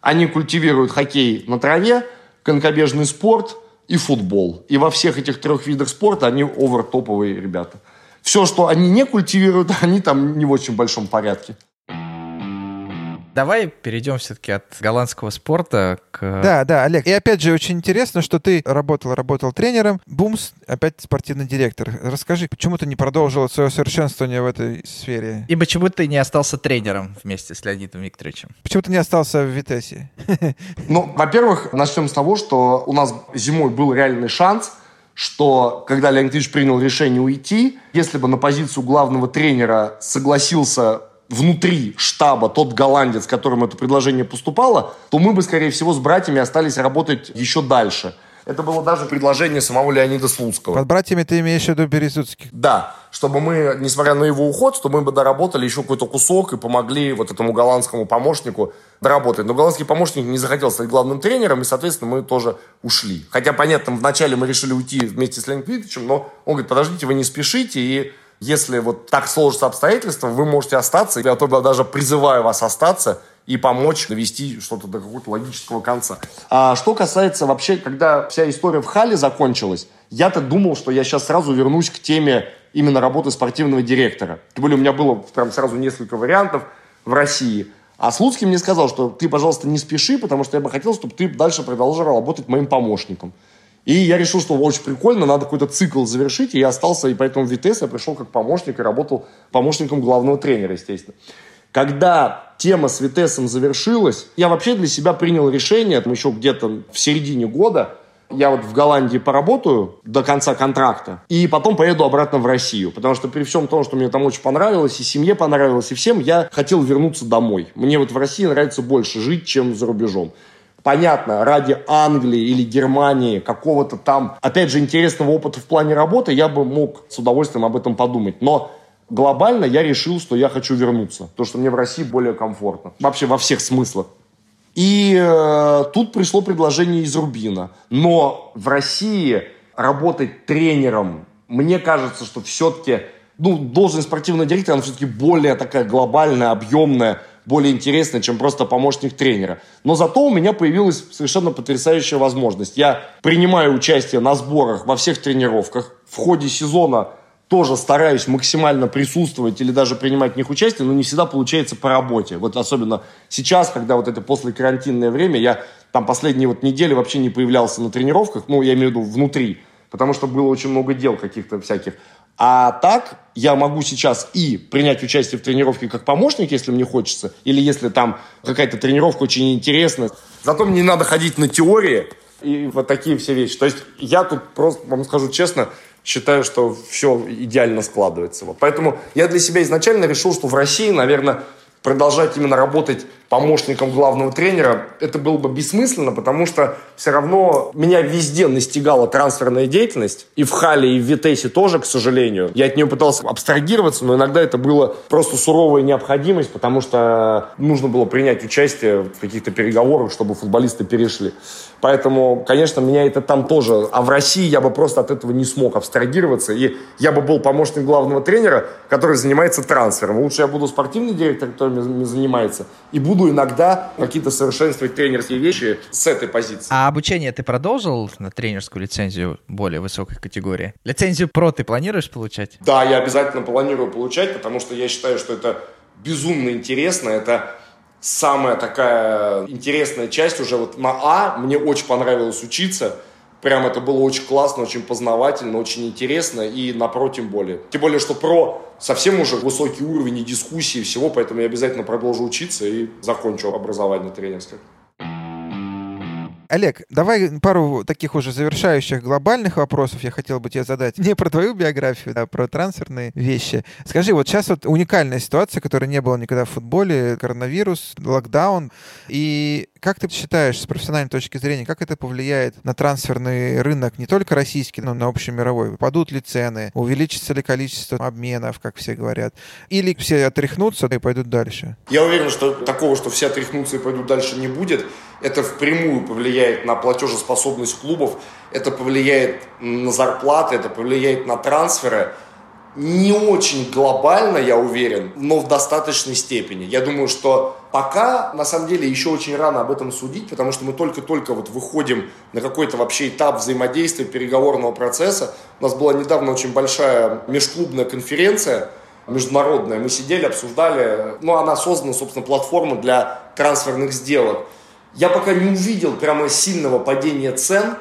Они культивируют хоккей на траве, конькобежный спорт и футбол. И во всех этих трех видах спорта они овертоповые ребята. Все, что они не культивируют, они там не в очень большом порядке. Давай перейдем все-таки от голландского спорта к... Да, да, Олег. И опять же, очень интересно, что ты работал, работал тренером. Бумс, опять спортивный директор. Расскажи, почему ты не продолжил свое совершенствование в этой сфере? И почему ты не остался тренером вместе с Леонидом Викторовичем? Почему ты не остался в Витесе? Ну, во-первых, начнем с того, что у нас зимой был реальный шанс что когда Леонид Ильич принял решение уйти, если бы на позицию главного тренера согласился внутри штаба тот голландец, которому это предложение поступало, то мы бы, скорее всего, с братьями остались работать еще дальше. Это было даже предложение самого Леонида Слуцкого. Под братьями ты имеешь в виду Березутских? Да, чтобы мы, несмотря на его уход, что мы бы доработали еще какой-то кусок и помогли вот этому голландскому помощнику доработать. Но голландский помощник не захотел стать главным тренером, и, соответственно, мы тоже ушли. Хотя, понятно, вначале мы решили уйти вместе с Леонидом Викторовичем, но он говорит, подождите, вы не спешите, и если вот так сложатся обстоятельства, вы можете остаться. Я тогда даже призываю вас остаться и помочь довести что-то до какого-то логического конца. А что касается вообще, когда вся история в Хале закончилась, я-то думал, что я сейчас сразу вернусь к теме именно работы спортивного директора. Тем более у меня было прям сразу несколько вариантов в России. А Слуцкий мне сказал, что ты, пожалуйста, не спеши, потому что я бы хотел, чтобы ты дальше продолжал работать моим помощником. И я решил, что очень прикольно, надо какой-то цикл завершить, и я остался, и поэтому в ВТС я пришел как помощник и работал помощником главного тренера, естественно. Когда тема с Витесом завершилась, я вообще для себя принял решение, там еще где-то в середине года, я вот в Голландии поработаю до конца контракта, и потом поеду обратно в Россию. Потому что при всем том, что мне там очень понравилось, и семье понравилось, и всем, я хотел вернуться домой. Мне вот в России нравится больше жить, чем за рубежом. Понятно, ради Англии или Германии, какого-то там, опять же, интересного опыта в плане работы, я бы мог с удовольствием об этом подумать. Но глобально я решил, что я хочу вернуться. Потому что мне в России более комфортно. Вообще во всех смыслах. И э, тут пришло предложение из Рубина. Но в России работать тренером, мне кажется, что все-таки ну, должность спортивного директора, она все-таки более такая глобальная, объемная, более интересная, чем просто помощник тренера. Но зато у меня появилась совершенно потрясающая возможность. Я принимаю участие на сборах во всех тренировках. В ходе сезона тоже стараюсь максимально присутствовать или даже принимать в них участие, но не всегда получается по работе. Вот особенно сейчас, когда вот это после карантинное время, я там последние вот недели вообще не появлялся на тренировках, ну, я имею в виду внутри, потому что было очень много дел каких-то всяких. А так я могу сейчас и принять участие в тренировке как помощник, если мне хочется, или если там какая-то тренировка очень интересная. Зато мне не надо ходить на теории и вот такие все вещи. То есть я тут просто, вам скажу честно, считаю, что все идеально складывается. Вот. Поэтому я для себя изначально решил, что в России, наверное, продолжать именно работать помощником главного тренера, это было бы бессмысленно, потому что все равно меня везде настигала трансферная деятельность. И в Хале, и в Витесе тоже, к сожалению. Я от нее пытался абстрагироваться, но иногда это было просто суровая необходимость, потому что нужно было принять участие в каких-то переговорах, чтобы футболисты перешли. Поэтому, конечно, меня это там тоже... А в России я бы просто от этого не смог абстрагироваться. И я бы был помощник главного тренера, который занимается трансфером. Лучше я буду спортивный директор, который занимается, и буду буду иногда какие-то совершенствовать тренерские вещи с этой позиции. А обучение ты продолжил на тренерскую лицензию более высокой категории? Лицензию про ты планируешь получать? Да, я обязательно планирую получать, потому что я считаю, что это безумно интересно. Это самая такая интересная часть уже вот на А. Мне очень понравилось учиться. Прям это было очень классно, очень познавательно, очень интересно и напротив более. Тем более, что про совсем уже высокий уровень и дискуссии и всего, поэтому я обязательно продолжу учиться и закончу образование тренерское. Олег, давай пару таких уже завершающих глобальных вопросов я хотел бы тебе задать. Не про твою биографию, а про трансферные вещи. Скажи, вот сейчас вот уникальная ситуация, которой не было никогда в футболе, коронавирус, локдаун. И как ты считаешь, с профессиональной точки зрения, как это повлияет на трансферный рынок, не только российский, но и на общемировой? Падут ли цены? Увеличится ли количество обменов, как все говорят? Или все отряхнутся и пойдут дальше? Я уверен, что такого, что все отряхнутся и пойдут дальше, не будет. Это впрямую повлияет на платежеспособность клубов, это повлияет на зарплаты, это повлияет на трансферы не очень глобально, я уверен, но в достаточной степени. Я думаю, что пока, на самом деле, еще очень рано об этом судить, потому что мы только-только вот выходим на какой-то вообще этап взаимодействия переговорного процесса. У нас была недавно очень большая межклубная конференция, международная. Мы сидели, обсуждали, ну, она создана, собственно, платформа для трансферных сделок. Я пока не увидел прямо сильного падения цен,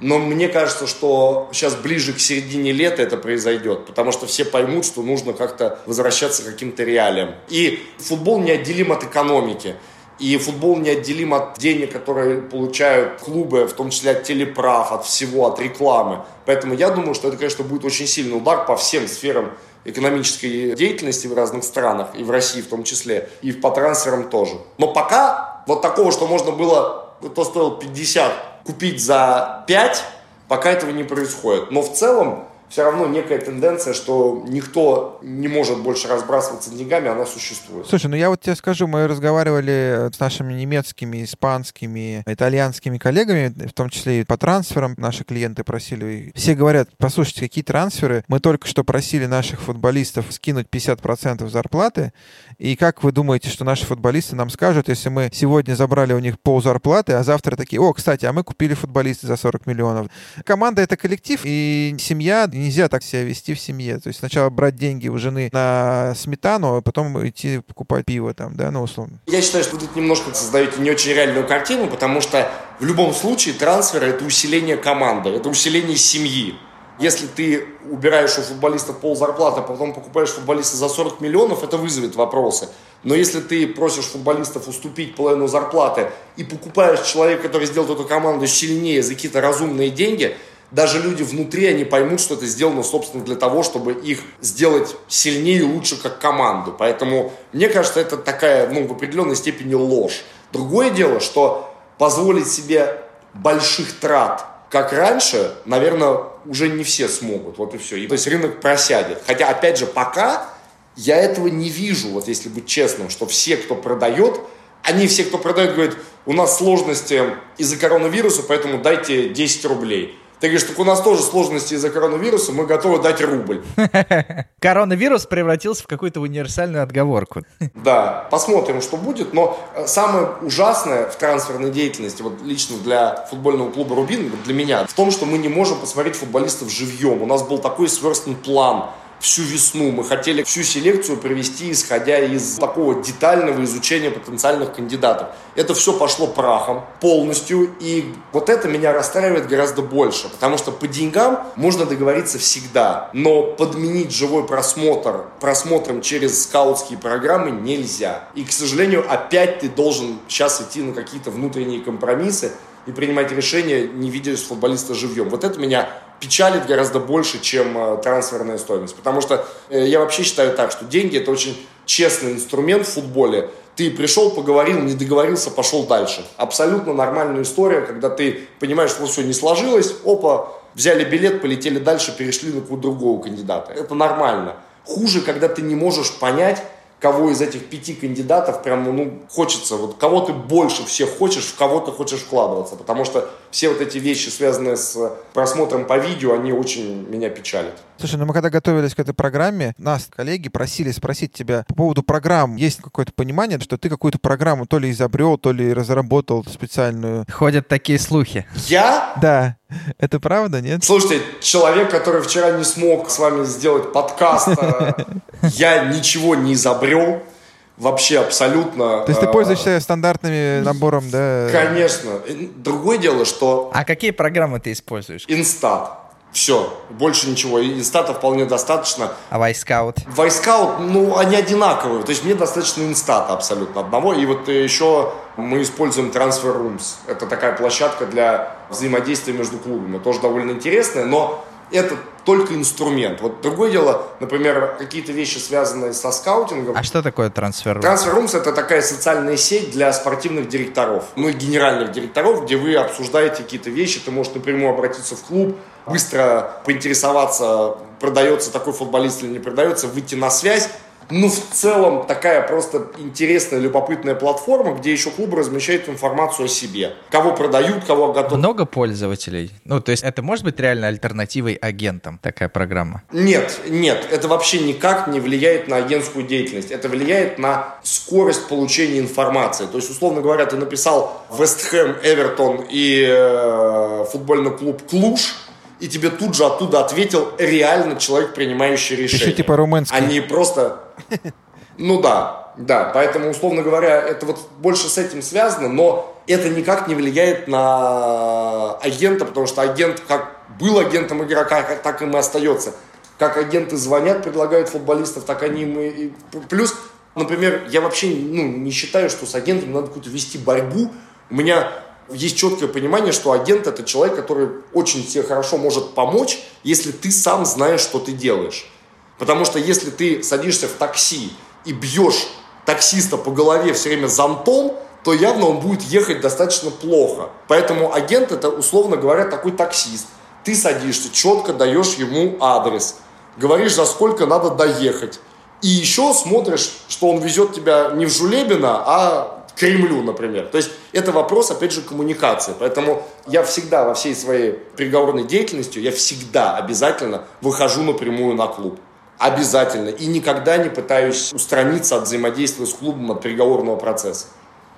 но мне кажется, что сейчас ближе к середине лета это произойдет, потому что все поймут, что нужно как-то возвращаться к каким-то реалиям. И футбол неотделим от экономики. И футбол неотделим от денег, которые получают клубы, в том числе от телеправ, от всего, от рекламы. Поэтому я думаю, что это, конечно, будет очень сильный удар по всем сферам экономической деятельности в разных странах, и в России в том числе, и по трансферам тоже. Но пока вот такого, что можно было, кто стоил 50 купить за 5, пока этого не происходит. Но в целом все равно некая тенденция, что никто не может больше разбрасываться деньгами, она существует. Слушай, ну я вот тебе скажу, мы разговаривали с нашими немецкими, испанскими, итальянскими коллегами, в том числе и по трансферам наши клиенты просили. Все говорят, послушайте, какие трансферы? Мы только что просили наших футболистов скинуть 50% зарплаты, и как вы думаете, что наши футболисты нам скажут, если мы сегодня забрали у них пол зарплаты, а завтра такие, о, кстати, а мы купили футболиста за 40 миллионов. Команда — это коллектив, и семья нельзя так себя вести в семье. То есть сначала брать деньги у жены на сметану, а потом идти покупать пиво там, да, ну, условно. Я считаю, что вы тут немножко создаете не очень реальную картину, потому что в любом случае трансфер – это усиление команды, это усиление семьи. Если ты убираешь у футболиста пол зарплаты, а потом покупаешь футболиста за 40 миллионов, это вызовет вопросы. Но если ты просишь футболистов уступить половину зарплаты и покупаешь человека, который сделает эту команду сильнее за какие-то разумные деньги – даже люди внутри, они поймут, что это сделано, собственно, для того, чтобы их сделать сильнее и лучше как команду. Поэтому, мне кажется, это такая, ну, в определенной степени ложь. Другое дело, что позволить себе больших трат, как раньше, наверное, уже не все смогут. Вот и все. И, то есть рынок просядет. Хотя, опять же, пока я этого не вижу, вот если быть честным, что все, кто продает, они все, кто продает, говорят, у нас сложности из-за коронавируса, поэтому дайте 10 рублей. Ты говоришь, так у нас тоже сложности из-за коронавируса, мы готовы дать рубль. Коронавирус превратился в какую-то универсальную отговорку. Да, посмотрим, что будет. Но э, самое ужасное в трансферной деятельности, вот лично для футбольного клуба «Рубин», для меня, в том, что мы не можем посмотреть футболистов живьем. У нас был такой сверстный план – всю весну. Мы хотели всю селекцию провести, исходя из такого детального изучения потенциальных кандидатов. Это все пошло прахом полностью, и вот это меня расстраивает гораздо больше, потому что по деньгам можно договориться всегда, но подменить живой просмотр просмотром через скаутские программы нельзя. И, к сожалению, опять ты должен сейчас идти на какие-то внутренние компромиссы, и принимать решения, не видя футболиста живьем. Вот это меня печалит гораздо больше, чем э, трансферная стоимость. Потому что э, я вообще считаю так, что деньги это очень честный инструмент в футболе. Ты пришел, поговорил, не договорился, пошел дальше. Абсолютно нормальная история, когда ты понимаешь, что все не сложилось, опа, взяли билет, полетели дальше, перешли на другого кандидата. Это нормально. Хуже, когда ты не можешь понять, кого из этих пяти кандидатов прям, ну, хочется, вот кого ты больше всех хочешь, в кого ты хочешь вкладываться, потому что все вот эти вещи, связанные с просмотром по видео, они очень меня печалят. Слушай, ну мы когда готовились к этой программе, нас коллеги просили спросить тебя по поводу программ. Есть какое-то понимание, что ты какую-то программу то ли изобрел, то ли разработал специальную? Ходят такие слухи. Я? Да. Это правда, нет? Слушайте, человек, который вчера не смог с вами сделать подкаст, э, я ничего не изобрел. Вообще абсолютно. То есть ты э, пользуешься стандартными набором, да? Конечно. Другое дело, что... А какие программы ты используешь? InStat. Все, больше ничего. И InStat а вполне достаточно. А Wyscout? Wyscout, ну, они одинаковые. То есть мне достаточно InStat а абсолютно одного. И вот еще мы используем Transfer Rooms. Это такая площадка для взаимодействия между клубами. Тоже довольно интересная, но это только инструмент. Вот другое дело, например, какие-то вещи, связанные со скаутингом. А что такое трансфер? Transfer Rooms это такая социальная сеть для спортивных директоров, ну и генеральных директоров, где вы обсуждаете какие-то вещи, ты можешь напрямую обратиться в клуб, быстро поинтересоваться, продается такой футболист или не продается, выйти на связь, ну, в целом, такая просто интересная, любопытная платформа, где еще клубы размещают информацию о себе. Кого продают, кого готовы. Много пользователей? Ну, то есть это может быть реально альтернативой агентам, такая программа? Нет, нет. Это вообще никак не влияет на агентскую деятельность. Это влияет на скорость получения информации. То есть, условно говоря, ты написал Вестхэм, Эвертон и э, футбольный клуб Клуш, и тебе тут же оттуда ответил реально человек, принимающий решение. Еще типа румынский. Они просто... Ну да, да. Поэтому, условно говоря, это вот больше с этим связано, но это никак не влияет на агента, потому что агент как был агентом игрока, так им и остается. Как агенты звонят, предлагают футболистов, так они им и... Плюс, например, я вообще ну, не считаю, что с агентами надо какую-то вести борьбу. У меня есть четкое понимание, что агент это человек, который очень тебе хорошо может помочь, если ты сам знаешь, что ты делаешь. Потому что если ты садишься в такси и бьешь таксиста по голове все время зонтом, то явно он будет ехать достаточно плохо. Поэтому агент это, условно говоря, такой таксист, ты садишься, четко даешь ему адрес, говоришь, за сколько надо доехать. И еще смотришь, что он везет тебя не в Жулебино, а к Кремлю, например. То есть это вопрос, опять же, коммуникации. Поэтому я всегда во всей своей переговорной деятельностью, я всегда обязательно выхожу напрямую на клуб. Обязательно. И никогда не пытаюсь устраниться от взаимодействия с клубом, от переговорного процесса.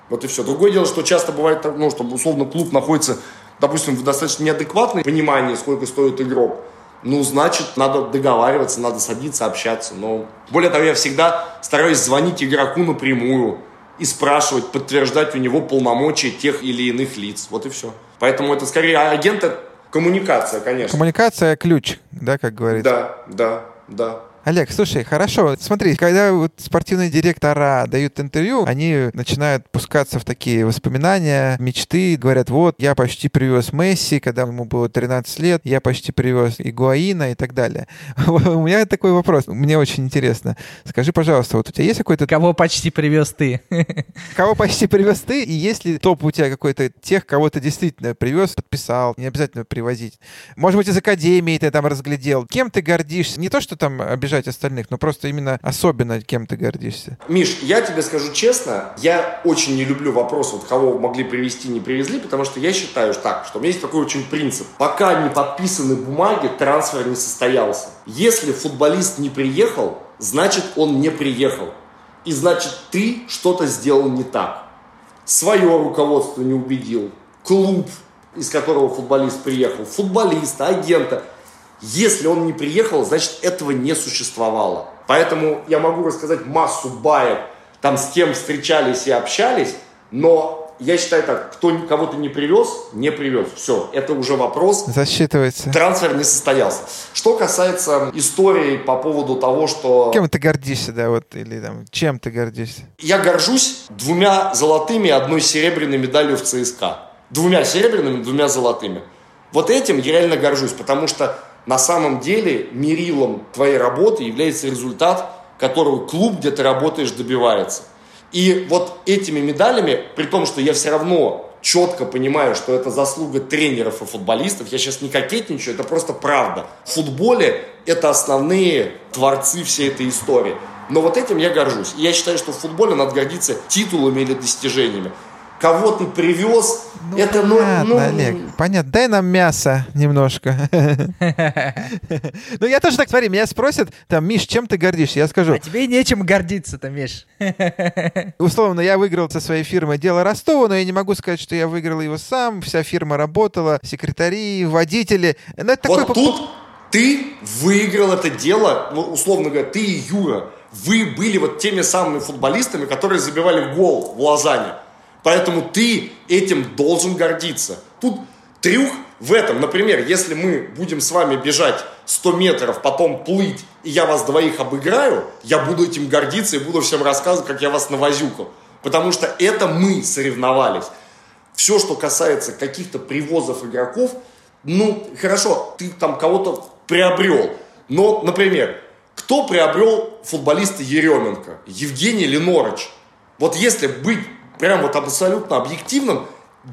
Вот и все. Другое дело, что часто бывает, ну, что условно клуб находится, допустим, в достаточно неадекватном понимании, сколько стоит игрок. Ну, значит, надо договариваться, надо садиться, общаться. Но более того, я всегда стараюсь звонить игроку напрямую и спрашивать, подтверждать у него полномочия тех или иных лиц. Вот и все. Поэтому это скорее агент, коммуникация, конечно. Коммуникация – ключ, да, как говорится? Да, да, да. Олег, слушай, хорошо. Смотри, когда вот спортивные директора дают интервью, они начинают пускаться в такие воспоминания, мечты, говорят, вот, я почти привез Месси, когда ему было 13 лет, я почти привез Игуаина и так далее. У меня такой вопрос, мне очень интересно. Скажи, пожалуйста, вот у тебя есть какой-то... Кого почти привез ты? Кого почти привез ты, и есть ли топ у тебя какой-то тех, кого ты действительно привез, подписал, не обязательно привозить. Может быть, из академии ты там разглядел. Кем ты гордишься? Не то, что там обижаешь обижать остальных, но просто именно особенно кем ты гордишься. Миш, я тебе скажу честно, я очень не люблю вопрос, вот кого могли привезти, не привезли, потому что я считаю так, что у меня есть такой очень принцип. Пока не подписаны бумаги, трансфер не состоялся. Если футболист не приехал, значит он не приехал. И значит ты что-то сделал не так. Свое руководство не убедил, клуб, из которого футболист приехал, футболиста, агента. Если он не приехал, значит этого не существовало. Поэтому я могу рассказать массу баек, там с кем встречались и общались, но я считаю так, кто кого-то не привез, не привез. Все, это уже вопрос. Засчитывается. Трансфер не состоялся. Что касается истории по поводу того, что... Кем ты гордишься, да, вот, или там, чем ты гордишься? Я горжусь двумя золотыми и одной серебряной медалью в ЦСКА. Двумя серебряными, двумя золотыми. Вот этим я реально горжусь, потому что на самом деле мерилом твоей работы является результат, которого клуб, где ты работаешь, добивается. И вот этими медалями, при том, что я все равно четко понимаю, что это заслуга тренеров и футболистов, я сейчас не кокетничаю, это просто правда. В футболе это основные творцы всей этой истории. Но вот этим я горжусь. И я считаю, что в футболе надо гордиться титулами или достижениями кого ты привез. Ну, это, ну, понятно, ну, Олег, понятно. Дай нам мясо немножко. Ну, я тоже так, смотри, меня спросят, там, Миш, чем ты гордишься? Я скажу. А тебе нечем гордиться-то, Миш. Условно, я выиграл со своей фирмой дело Ростова, но я не могу сказать, что я выиграл его сам. Вся фирма работала, секретари, водители. Ну, вот тут ты выиграл это дело, ну, условно говоря, ты и Юра, вы были вот теми самыми футболистами, которые забивали гол в Лозанне. Поэтому ты этим должен гордиться. Тут трюк в этом. Например, если мы будем с вами бежать 100 метров, потом плыть, и я вас двоих обыграю, я буду этим гордиться и буду всем рассказывать, как я вас навозюкал. Потому что это мы соревновались. Все, что касается каких-то привозов игроков, ну, хорошо, ты там кого-то приобрел. Но, например, кто приобрел футболиста Еременко? Евгений Ленорыч. Вот если быть прям вот абсолютно объективным,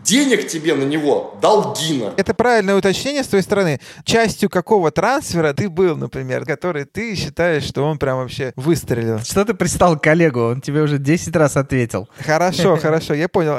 денег тебе на него дал Гина. Это правильное уточнение с твоей стороны. Частью какого трансфера ты был, например, который ты считаешь, что он прям вообще выстрелил? Что ты пристал к коллегу? Он тебе уже 10 раз ответил. Хорошо, хорошо, я понял.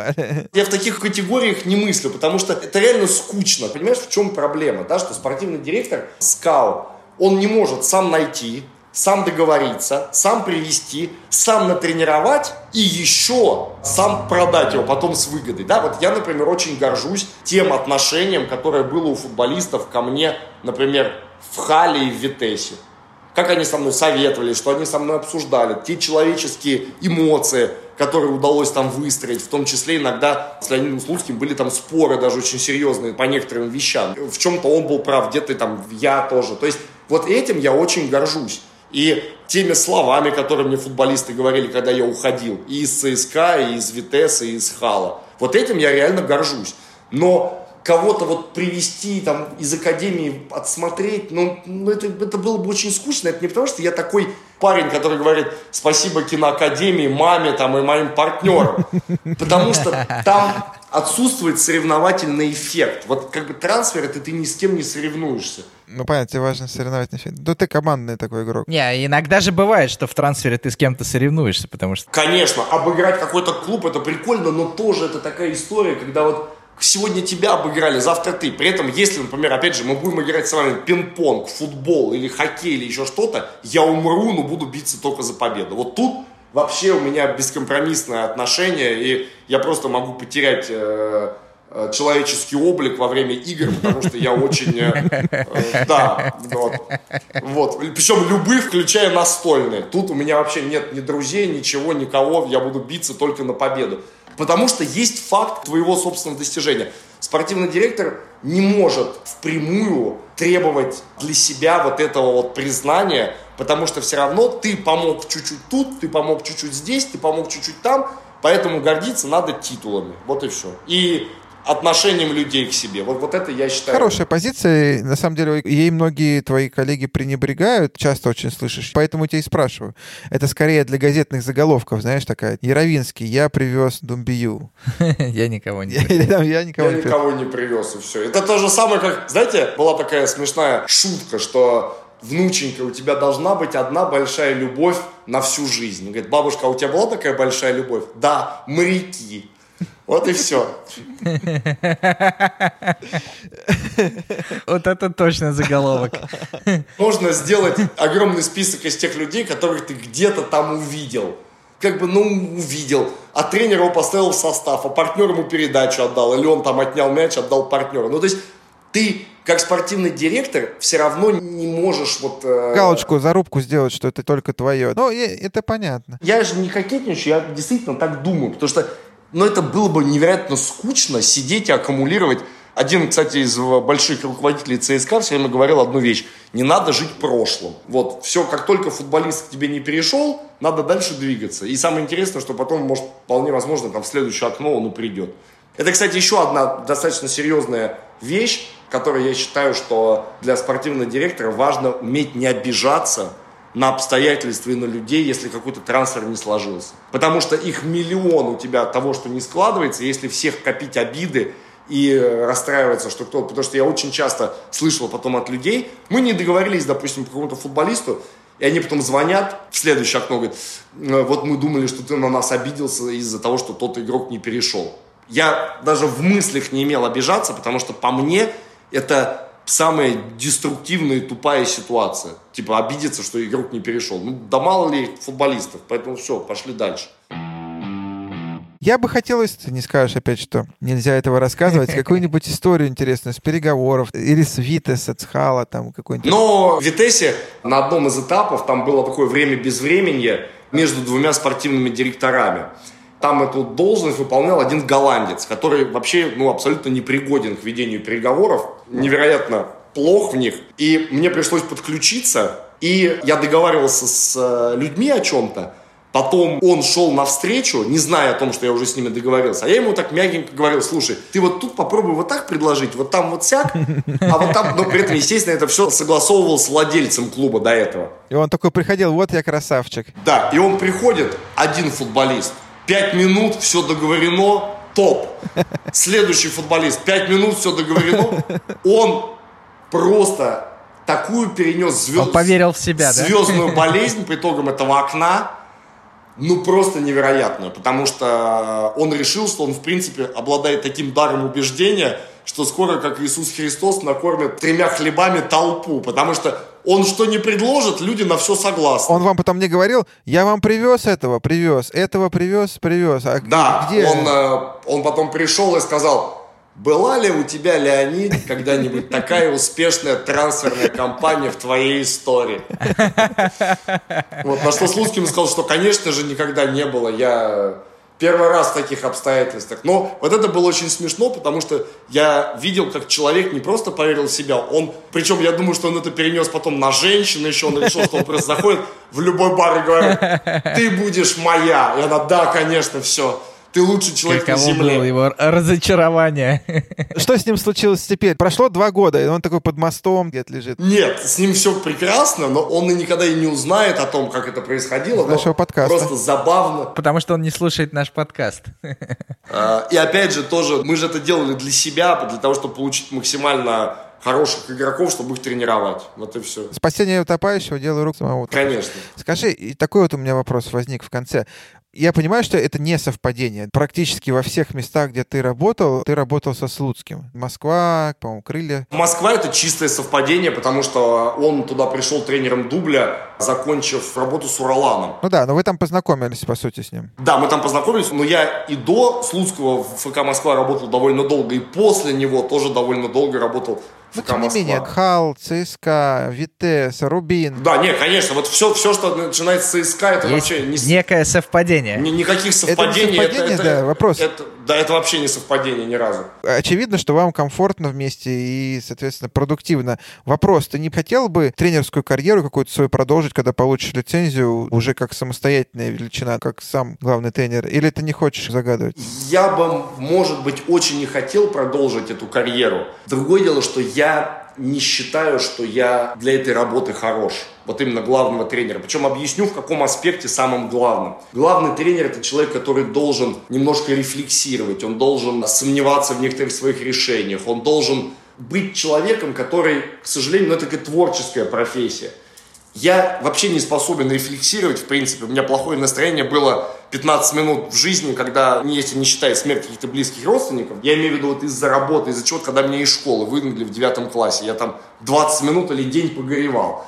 Я в таких категориях не мыслю, потому что это реально скучно. Понимаешь, в чем проблема? Да, что спортивный директор, скаут, он не может сам найти, сам договориться, сам привести, сам натренировать и еще сам продать его потом с выгодой. Да, вот я, например, очень горжусь тем отношением, которое было у футболистов ко мне, например, в Хале и в Витесе. Как они со мной советовали, что они со мной обсуждали, те человеческие эмоции, которые удалось там выстроить, в том числе иногда с Леонидом Слуцким были там споры даже очень серьезные по некоторым вещам. В чем-то он был прав, где-то там я тоже. То есть вот этим я очень горжусь. И теми словами, которые мне футболисты говорили, когда я уходил, и из ЦСКА, и из Витеса, и из Хала. Вот этим я реально горжусь. Но кого-то вот привести там из академии, отсмотреть, ну, ну это, это было бы очень скучно. Это не потому, что я такой парень, который говорит спасибо киноакадемии, маме там и моим партнерам. Потому что там отсутствует соревновательный эффект. Вот как бы трансфер, это ты ни с кем не соревнуешься. Ну, понятно, тебе важно соревновательный эффект. Ну, ты командный такой игрок. Не, иногда же бывает, что в трансфере ты с кем-то соревнуешься, потому что... Конечно, обыграть какой-то клуб, это прикольно, но тоже это такая история, когда вот сегодня тебя обыграли, завтра ты. При этом, если, например, опять же, мы будем играть с вами пинг-понг, футбол или хоккей или еще что-то, я умру, но буду биться только за победу. Вот тут вообще у меня бескомпромиссное отношение, и я просто могу потерять э, э, человеческий облик во время игр, потому что я очень, э, да, вот, вот, причем любых, включая настольные. Тут у меня вообще нет ни друзей, ничего, никого, я буду биться только на победу. Потому что есть факт твоего собственного достижения. Спортивный директор не может впрямую требовать для себя вот этого вот признания, потому что все равно ты помог чуть-чуть тут, ты помог чуть-чуть здесь, ты помог чуть-чуть там, поэтому гордиться надо титулами. Вот и все. И отношением людей к себе. Вот, вот это я считаю... Хорошая позиция. На самом деле, ей многие твои коллеги пренебрегают, часто очень слышишь. Поэтому тебя и спрашиваю. Это скорее для газетных заголовков, знаешь, такая. Яровинский, я привез Думбию. Я никого не привез. Я никого не привез, и все. Это то же самое, как, знаете, была такая смешная шутка, что внученька, у тебя должна быть одна большая любовь на всю жизнь. Говорит, бабушка, а у тебя была такая большая любовь? Да, моряки. Вот и все. Вот это точно заголовок. Можно сделать огромный список из тех людей, которых ты где-то там увидел. Как бы, ну, увидел. А тренер его поставил в состав, а партнер ему передачу отдал. Или он там отнял мяч, отдал партнеру. Ну, то есть ты как спортивный директор все равно не можешь вот... Э... Галочку, зарубку сделать, что это только твое. Ну, это понятно. Я же не кокетничаю, я действительно так думаю, потому что но это было бы невероятно скучно сидеть и аккумулировать. Один, кстати, из больших руководителей ЦСКА все время говорил одну вещь. Не надо жить прошлым. Вот, все, как только футболист к тебе не перешел, надо дальше двигаться. И самое интересное, что потом, может, вполне возможно, там в следующее окно он и придет. Это, кстати, еще одна достаточно серьезная вещь, которая я считаю, что для спортивного директора важно уметь не обижаться на обстоятельства и на людей, если какой-то трансфер не сложился. Потому что их миллион у тебя того, что не складывается, если всех копить обиды и расстраиваться, что кто Потому что я очень часто слышал потом от людей, мы не договорились, допустим, по какому-то футболисту, и они потом звонят в следующее окно, говорят, «Э, вот мы думали, что ты на нас обиделся из-за того, что тот игрок не перешел. Я даже в мыслях не имел обижаться, потому что по мне это самая деструктивная и тупая ситуация. Типа обидеться, что игрок не перешел. Ну, да мало ли футболистов, поэтому все, пошли дальше. Я бы хотел, если ты не скажешь опять, что нельзя этого рассказывать, какую-нибудь историю интересную с переговоров или с Витеса, с Хала, там какой-нибудь. Но в Витесе на одном из этапов там было такое время без времени между двумя спортивными директорами там эту должность выполнял один голландец, который вообще ну, абсолютно непригоден к ведению переговоров, невероятно плох в них. И мне пришлось подключиться, и я договаривался с э, людьми о чем-то, Потом он шел навстречу, не зная о том, что я уже с ними договорился. А я ему так мягенько говорил, слушай, ты вот тут попробуй вот так предложить, вот там вот сяк, а вот там, но при этом, естественно, это все согласовывал с владельцем клуба до этого. И он такой приходил, вот я красавчик. Да, и он приходит, один футболист, Пять минут, все договорено, топ. Следующий футболист, пять минут, все договорено. Он просто такую перенес звезд... Он поверил в себя, звездную да? болезнь по итогам этого окна, ну просто невероятную, потому что он решил, что он в принципе обладает таким даром убеждения, что скоро, как Иисус Христос, накормит тремя хлебами толпу, потому что он что не предложит, люди на все согласны. Он вам потом не говорил, я вам привез этого, привез, этого привез, привез. А да, где? Он, э, он потом пришел и сказал, была ли у тебя, Леонид, когда-нибудь такая успешная трансферная кампания в твоей истории? Вот, на что Слуцким сказал, что, конечно же, никогда не было. Я первый раз в таких обстоятельствах. Но вот это было очень смешно, потому что я видел, как человек не просто поверил в себя, он, причем я думаю, что он это перенес потом на женщину еще, он решил, что он просто заходит в любой бар и говорит, ты будешь моя. И она, да, конечно, все. Ты лучший человек Каково на земле. было его разочарование. Что с ним случилось теперь? Прошло два года, и он такой под мостом где-то лежит. Нет, с ним все прекрасно, но он и никогда и не узнает о том, как это происходило. Нашего подкаста. Просто забавно. Потому что он не слушает наш подкаст. А, и опять же тоже, мы же это делали для себя, для того, чтобы получить максимально хороших игроков, чтобы их тренировать. Вот и все. Спасение утопающего — дело рук самого. Конечно. Скажи, и такой вот у меня вопрос возник в конце. Я понимаю, что это не совпадение. Практически во всех местах, где ты работал, ты работал со Слуцким. Москва, по-моему, Крылья. Москва — это чистое совпадение, потому что он туда пришел тренером дубля, закончив работу с Ураланом. Ну да, но вы там познакомились, по сути, с ним. Да, мы там познакомились, но я и до Слуцкого в ФК Москва работал довольно долго, и после него тоже довольно долго работал ну, тем не менее, Хал, ЦСКА, Витес, Рубин. Да, нет, конечно, вот все, все что начинается с ЦСКА, это Есть вообще... Не... некое совпадение. Ни, никаких совпадений. Это, совпадение, это, да, вопрос. Это, да, это вообще не совпадение ни разу. Очевидно, что вам комфортно вместе и, соответственно, продуктивно. Вопрос, ты не хотел бы тренерскую карьеру какую-то свою продолжить, когда получишь лицензию уже как самостоятельная величина, как сам главный тренер, или ты не хочешь загадывать? Я бы, может быть, очень не хотел продолжить эту карьеру. Другое дело, что я я не считаю, что я для этой работы хорош. Вот именно главного тренера. Причем объясню, в каком аспекте самым главным. Главный тренер – это человек, который должен немножко рефлексировать, он должен сомневаться в некоторых своих решениях, он должен быть человеком, который, к сожалению, ну, это такая творческая профессия. Я вообще не способен рефлексировать, в принципе. У меня плохое настроение было 15 минут в жизни, когда, если не считая смерть каких-то близких родственников, я имею в виду вот из-за работы, из-за чего, когда меня из школы выгнали в девятом классе, я там 20 минут или день погоревал.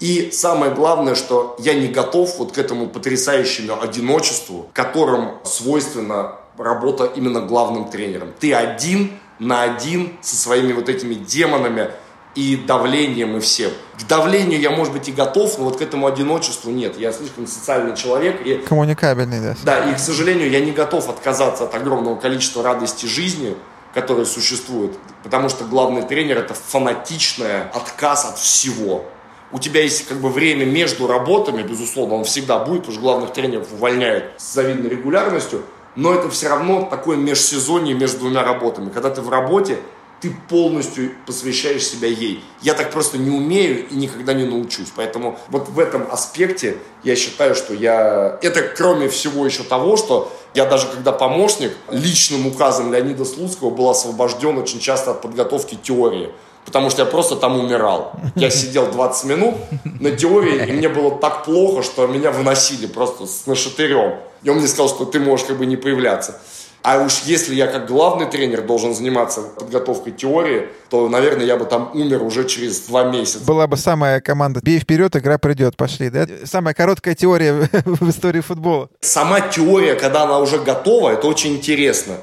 И самое главное, что я не готов вот к этому потрясающему одиночеству, которым свойственна работа именно главным тренером. Ты один на один со своими вот этими демонами, и давлением, и всем. К давлению я, может быть, и готов, но вот к этому одиночеству нет. Я слишком социальный человек. И, Коммуникабельный, да. Да, и, к сожалению, я не готов отказаться от огромного количества радости жизни, которая существует, потому что главный тренер – это фанатичный отказ от всего. У тебя есть как бы время между работами, безусловно, он всегда будет, потому что главных тренеров увольняют с завидной регулярностью, но это все равно такое межсезонье между двумя работами. Когда ты в работе, ты полностью посвящаешь себя ей. Я так просто не умею и никогда не научусь. Поэтому вот в этом аспекте я считаю, что я... Это кроме всего еще того, что я даже когда помощник личным указом Леонида Слуцкого был освобожден очень часто от подготовки теории. Потому что я просто там умирал. Я сидел 20 минут на теории, и мне было так плохо, что меня выносили просто с нашатырем. И он мне сказал, что ты можешь как бы не появляться. А уж если я как главный тренер должен заниматься подготовкой теории, то, наверное, я бы там умер уже через два месяца. Была бы самая команда «Бей вперед, игра придет». Пошли, да? Самая короткая теория в истории футбола. Сама теория, когда она уже готова, это очень интересно.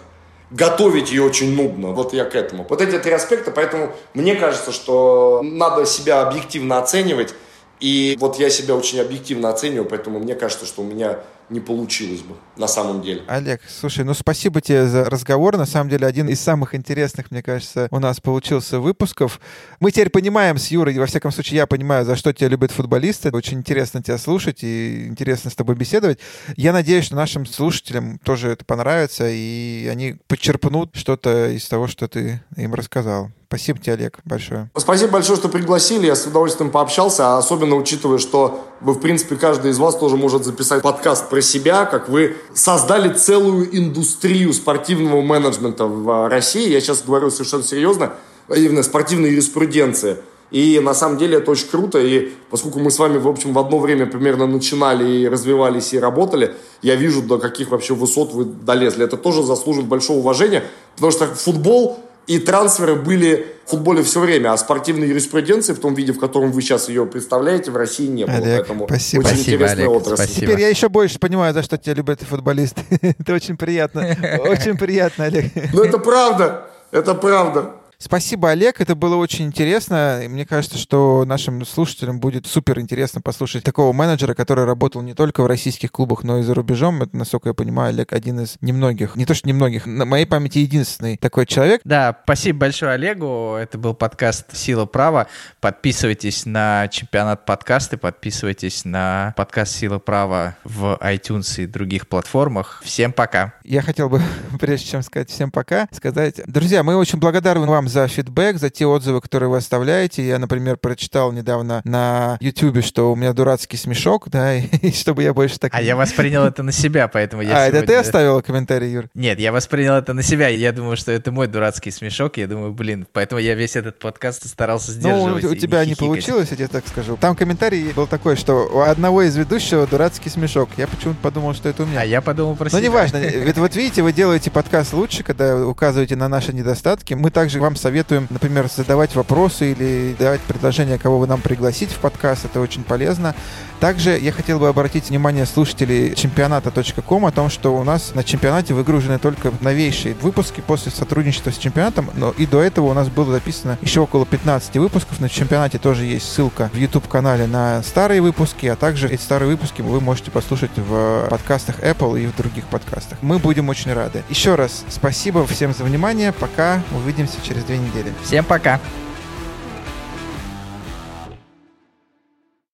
Готовить ее очень нудно. Вот я к этому. Вот эти три аспекта, поэтому мне кажется, что надо себя объективно оценивать. И вот я себя очень объективно оцениваю, поэтому мне кажется, что у меня не получилось бы на самом деле. Олег, слушай, ну спасибо тебе за разговор. На самом деле один из самых интересных, мне кажется, у нас получился выпусков. Мы теперь понимаем с Юрой, во всяком случае я понимаю, за что тебя любят футболисты. Очень интересно тебя слушать и интересно с тобой беседовать. Я надеюсь, что нашим слушателям тоже это понравится, и они подчерпнут что-то из того, что ты им рассказал. Спасибо тебе, Олег, большое. Спасибо большое, что пригласили. Я с удовольствием пообщался, особенно учитывая, что вы, в принципе, каждый из вас тоже может записать подкаст про себя, как вы создали целую индустрию спортивного менеджмента в России. Я сейчас говорю совершенно серьезно, именно спортивной юриспруденции. И на самом деле это очень круто. И поскольку мы с вами, в общем, в одно время примерно начинали и развивались и работали, я вижу, до каких вообще высот вы долезли. Это тоже заслуживает большого уважения, потому что футбол и трансферы были в футболе все время, а спортивной юриспруденции в том виде, в котором вы сейчас ее представляете, в России не было. Олег, Поэтому спасибо. очень спасибо, интересная Олег, отрасль. Спасибо. Теперь я еще больше понимаю, за что тебя любят футболисты. Это очень приятно. Очень приятно, Олег. Ну это правда, это правда. Спасибо, Олег. Это было очень интересно. И мне кажется, что нашим слушателям будет супер интересно послушать такого менеджера, который работал не только в российских клубах, но и за рубежом. Это, насколько я понимаю, Олег один из немногих, не то что немногих, на моей памяти единственный такой человек. Да, спасибо большое Олегу. Это был подкаст «Сила права». Подписывайтесь на чемпионат подкасты, подписывайтесь на подкаст «Сила права» в iTunes и других платформах. Всем пока. Я хотел бы, прежде чем сказать всем пока, сказать, друзья, мы очень благодарны вам за фидбэк, за те отзывы, которые вы оставляете. Я, например, прочитал недавно на YouTube, что у меня дурацкий смешок, да, и чтобы я больше так... А я воспринял это на себя, поэтому я А, это ты оставил комментарий, Юр? Нет, я воспринял это на себя. Я думаю, что это мой дурацкий смешок. Я думаю, блин, поэтому я весь этот подкаст старался сдерживать. Ну, у тебя не получилось, я тебе так скажу. Там комментарий был такой, что у одного из ведущего дурацкий смешок. Я почему-то подумал, что это у меня. А я подумал про Но себя. Ну, неважно. Ведь вот видите, вы делаете подкаст лучше, когда указываете на наши недостатки. Мы также вам советуем, например, задавать вопросы или давать предложения, кого вы нам пригласить в подкаст. Это очень полезно. Также я хотел бы обратить внимание слушателей чемпионата.ком о том, что у нас на чемпионате выгружены только новейшие выпуски после сотрудничества с чемпионатом, но и до этого у нас было записано еще около 15 выпусков. На чемпионате тоже есть ссылка в YouTube-канале на старые выпуски, а также эти старые выпуски вы можете послушать в подкастах Apple и в других подкастах. Мы будем очень рады. Еще раз спасибо всем за внимание. Пока. Увидимся через две недели. Всем пока.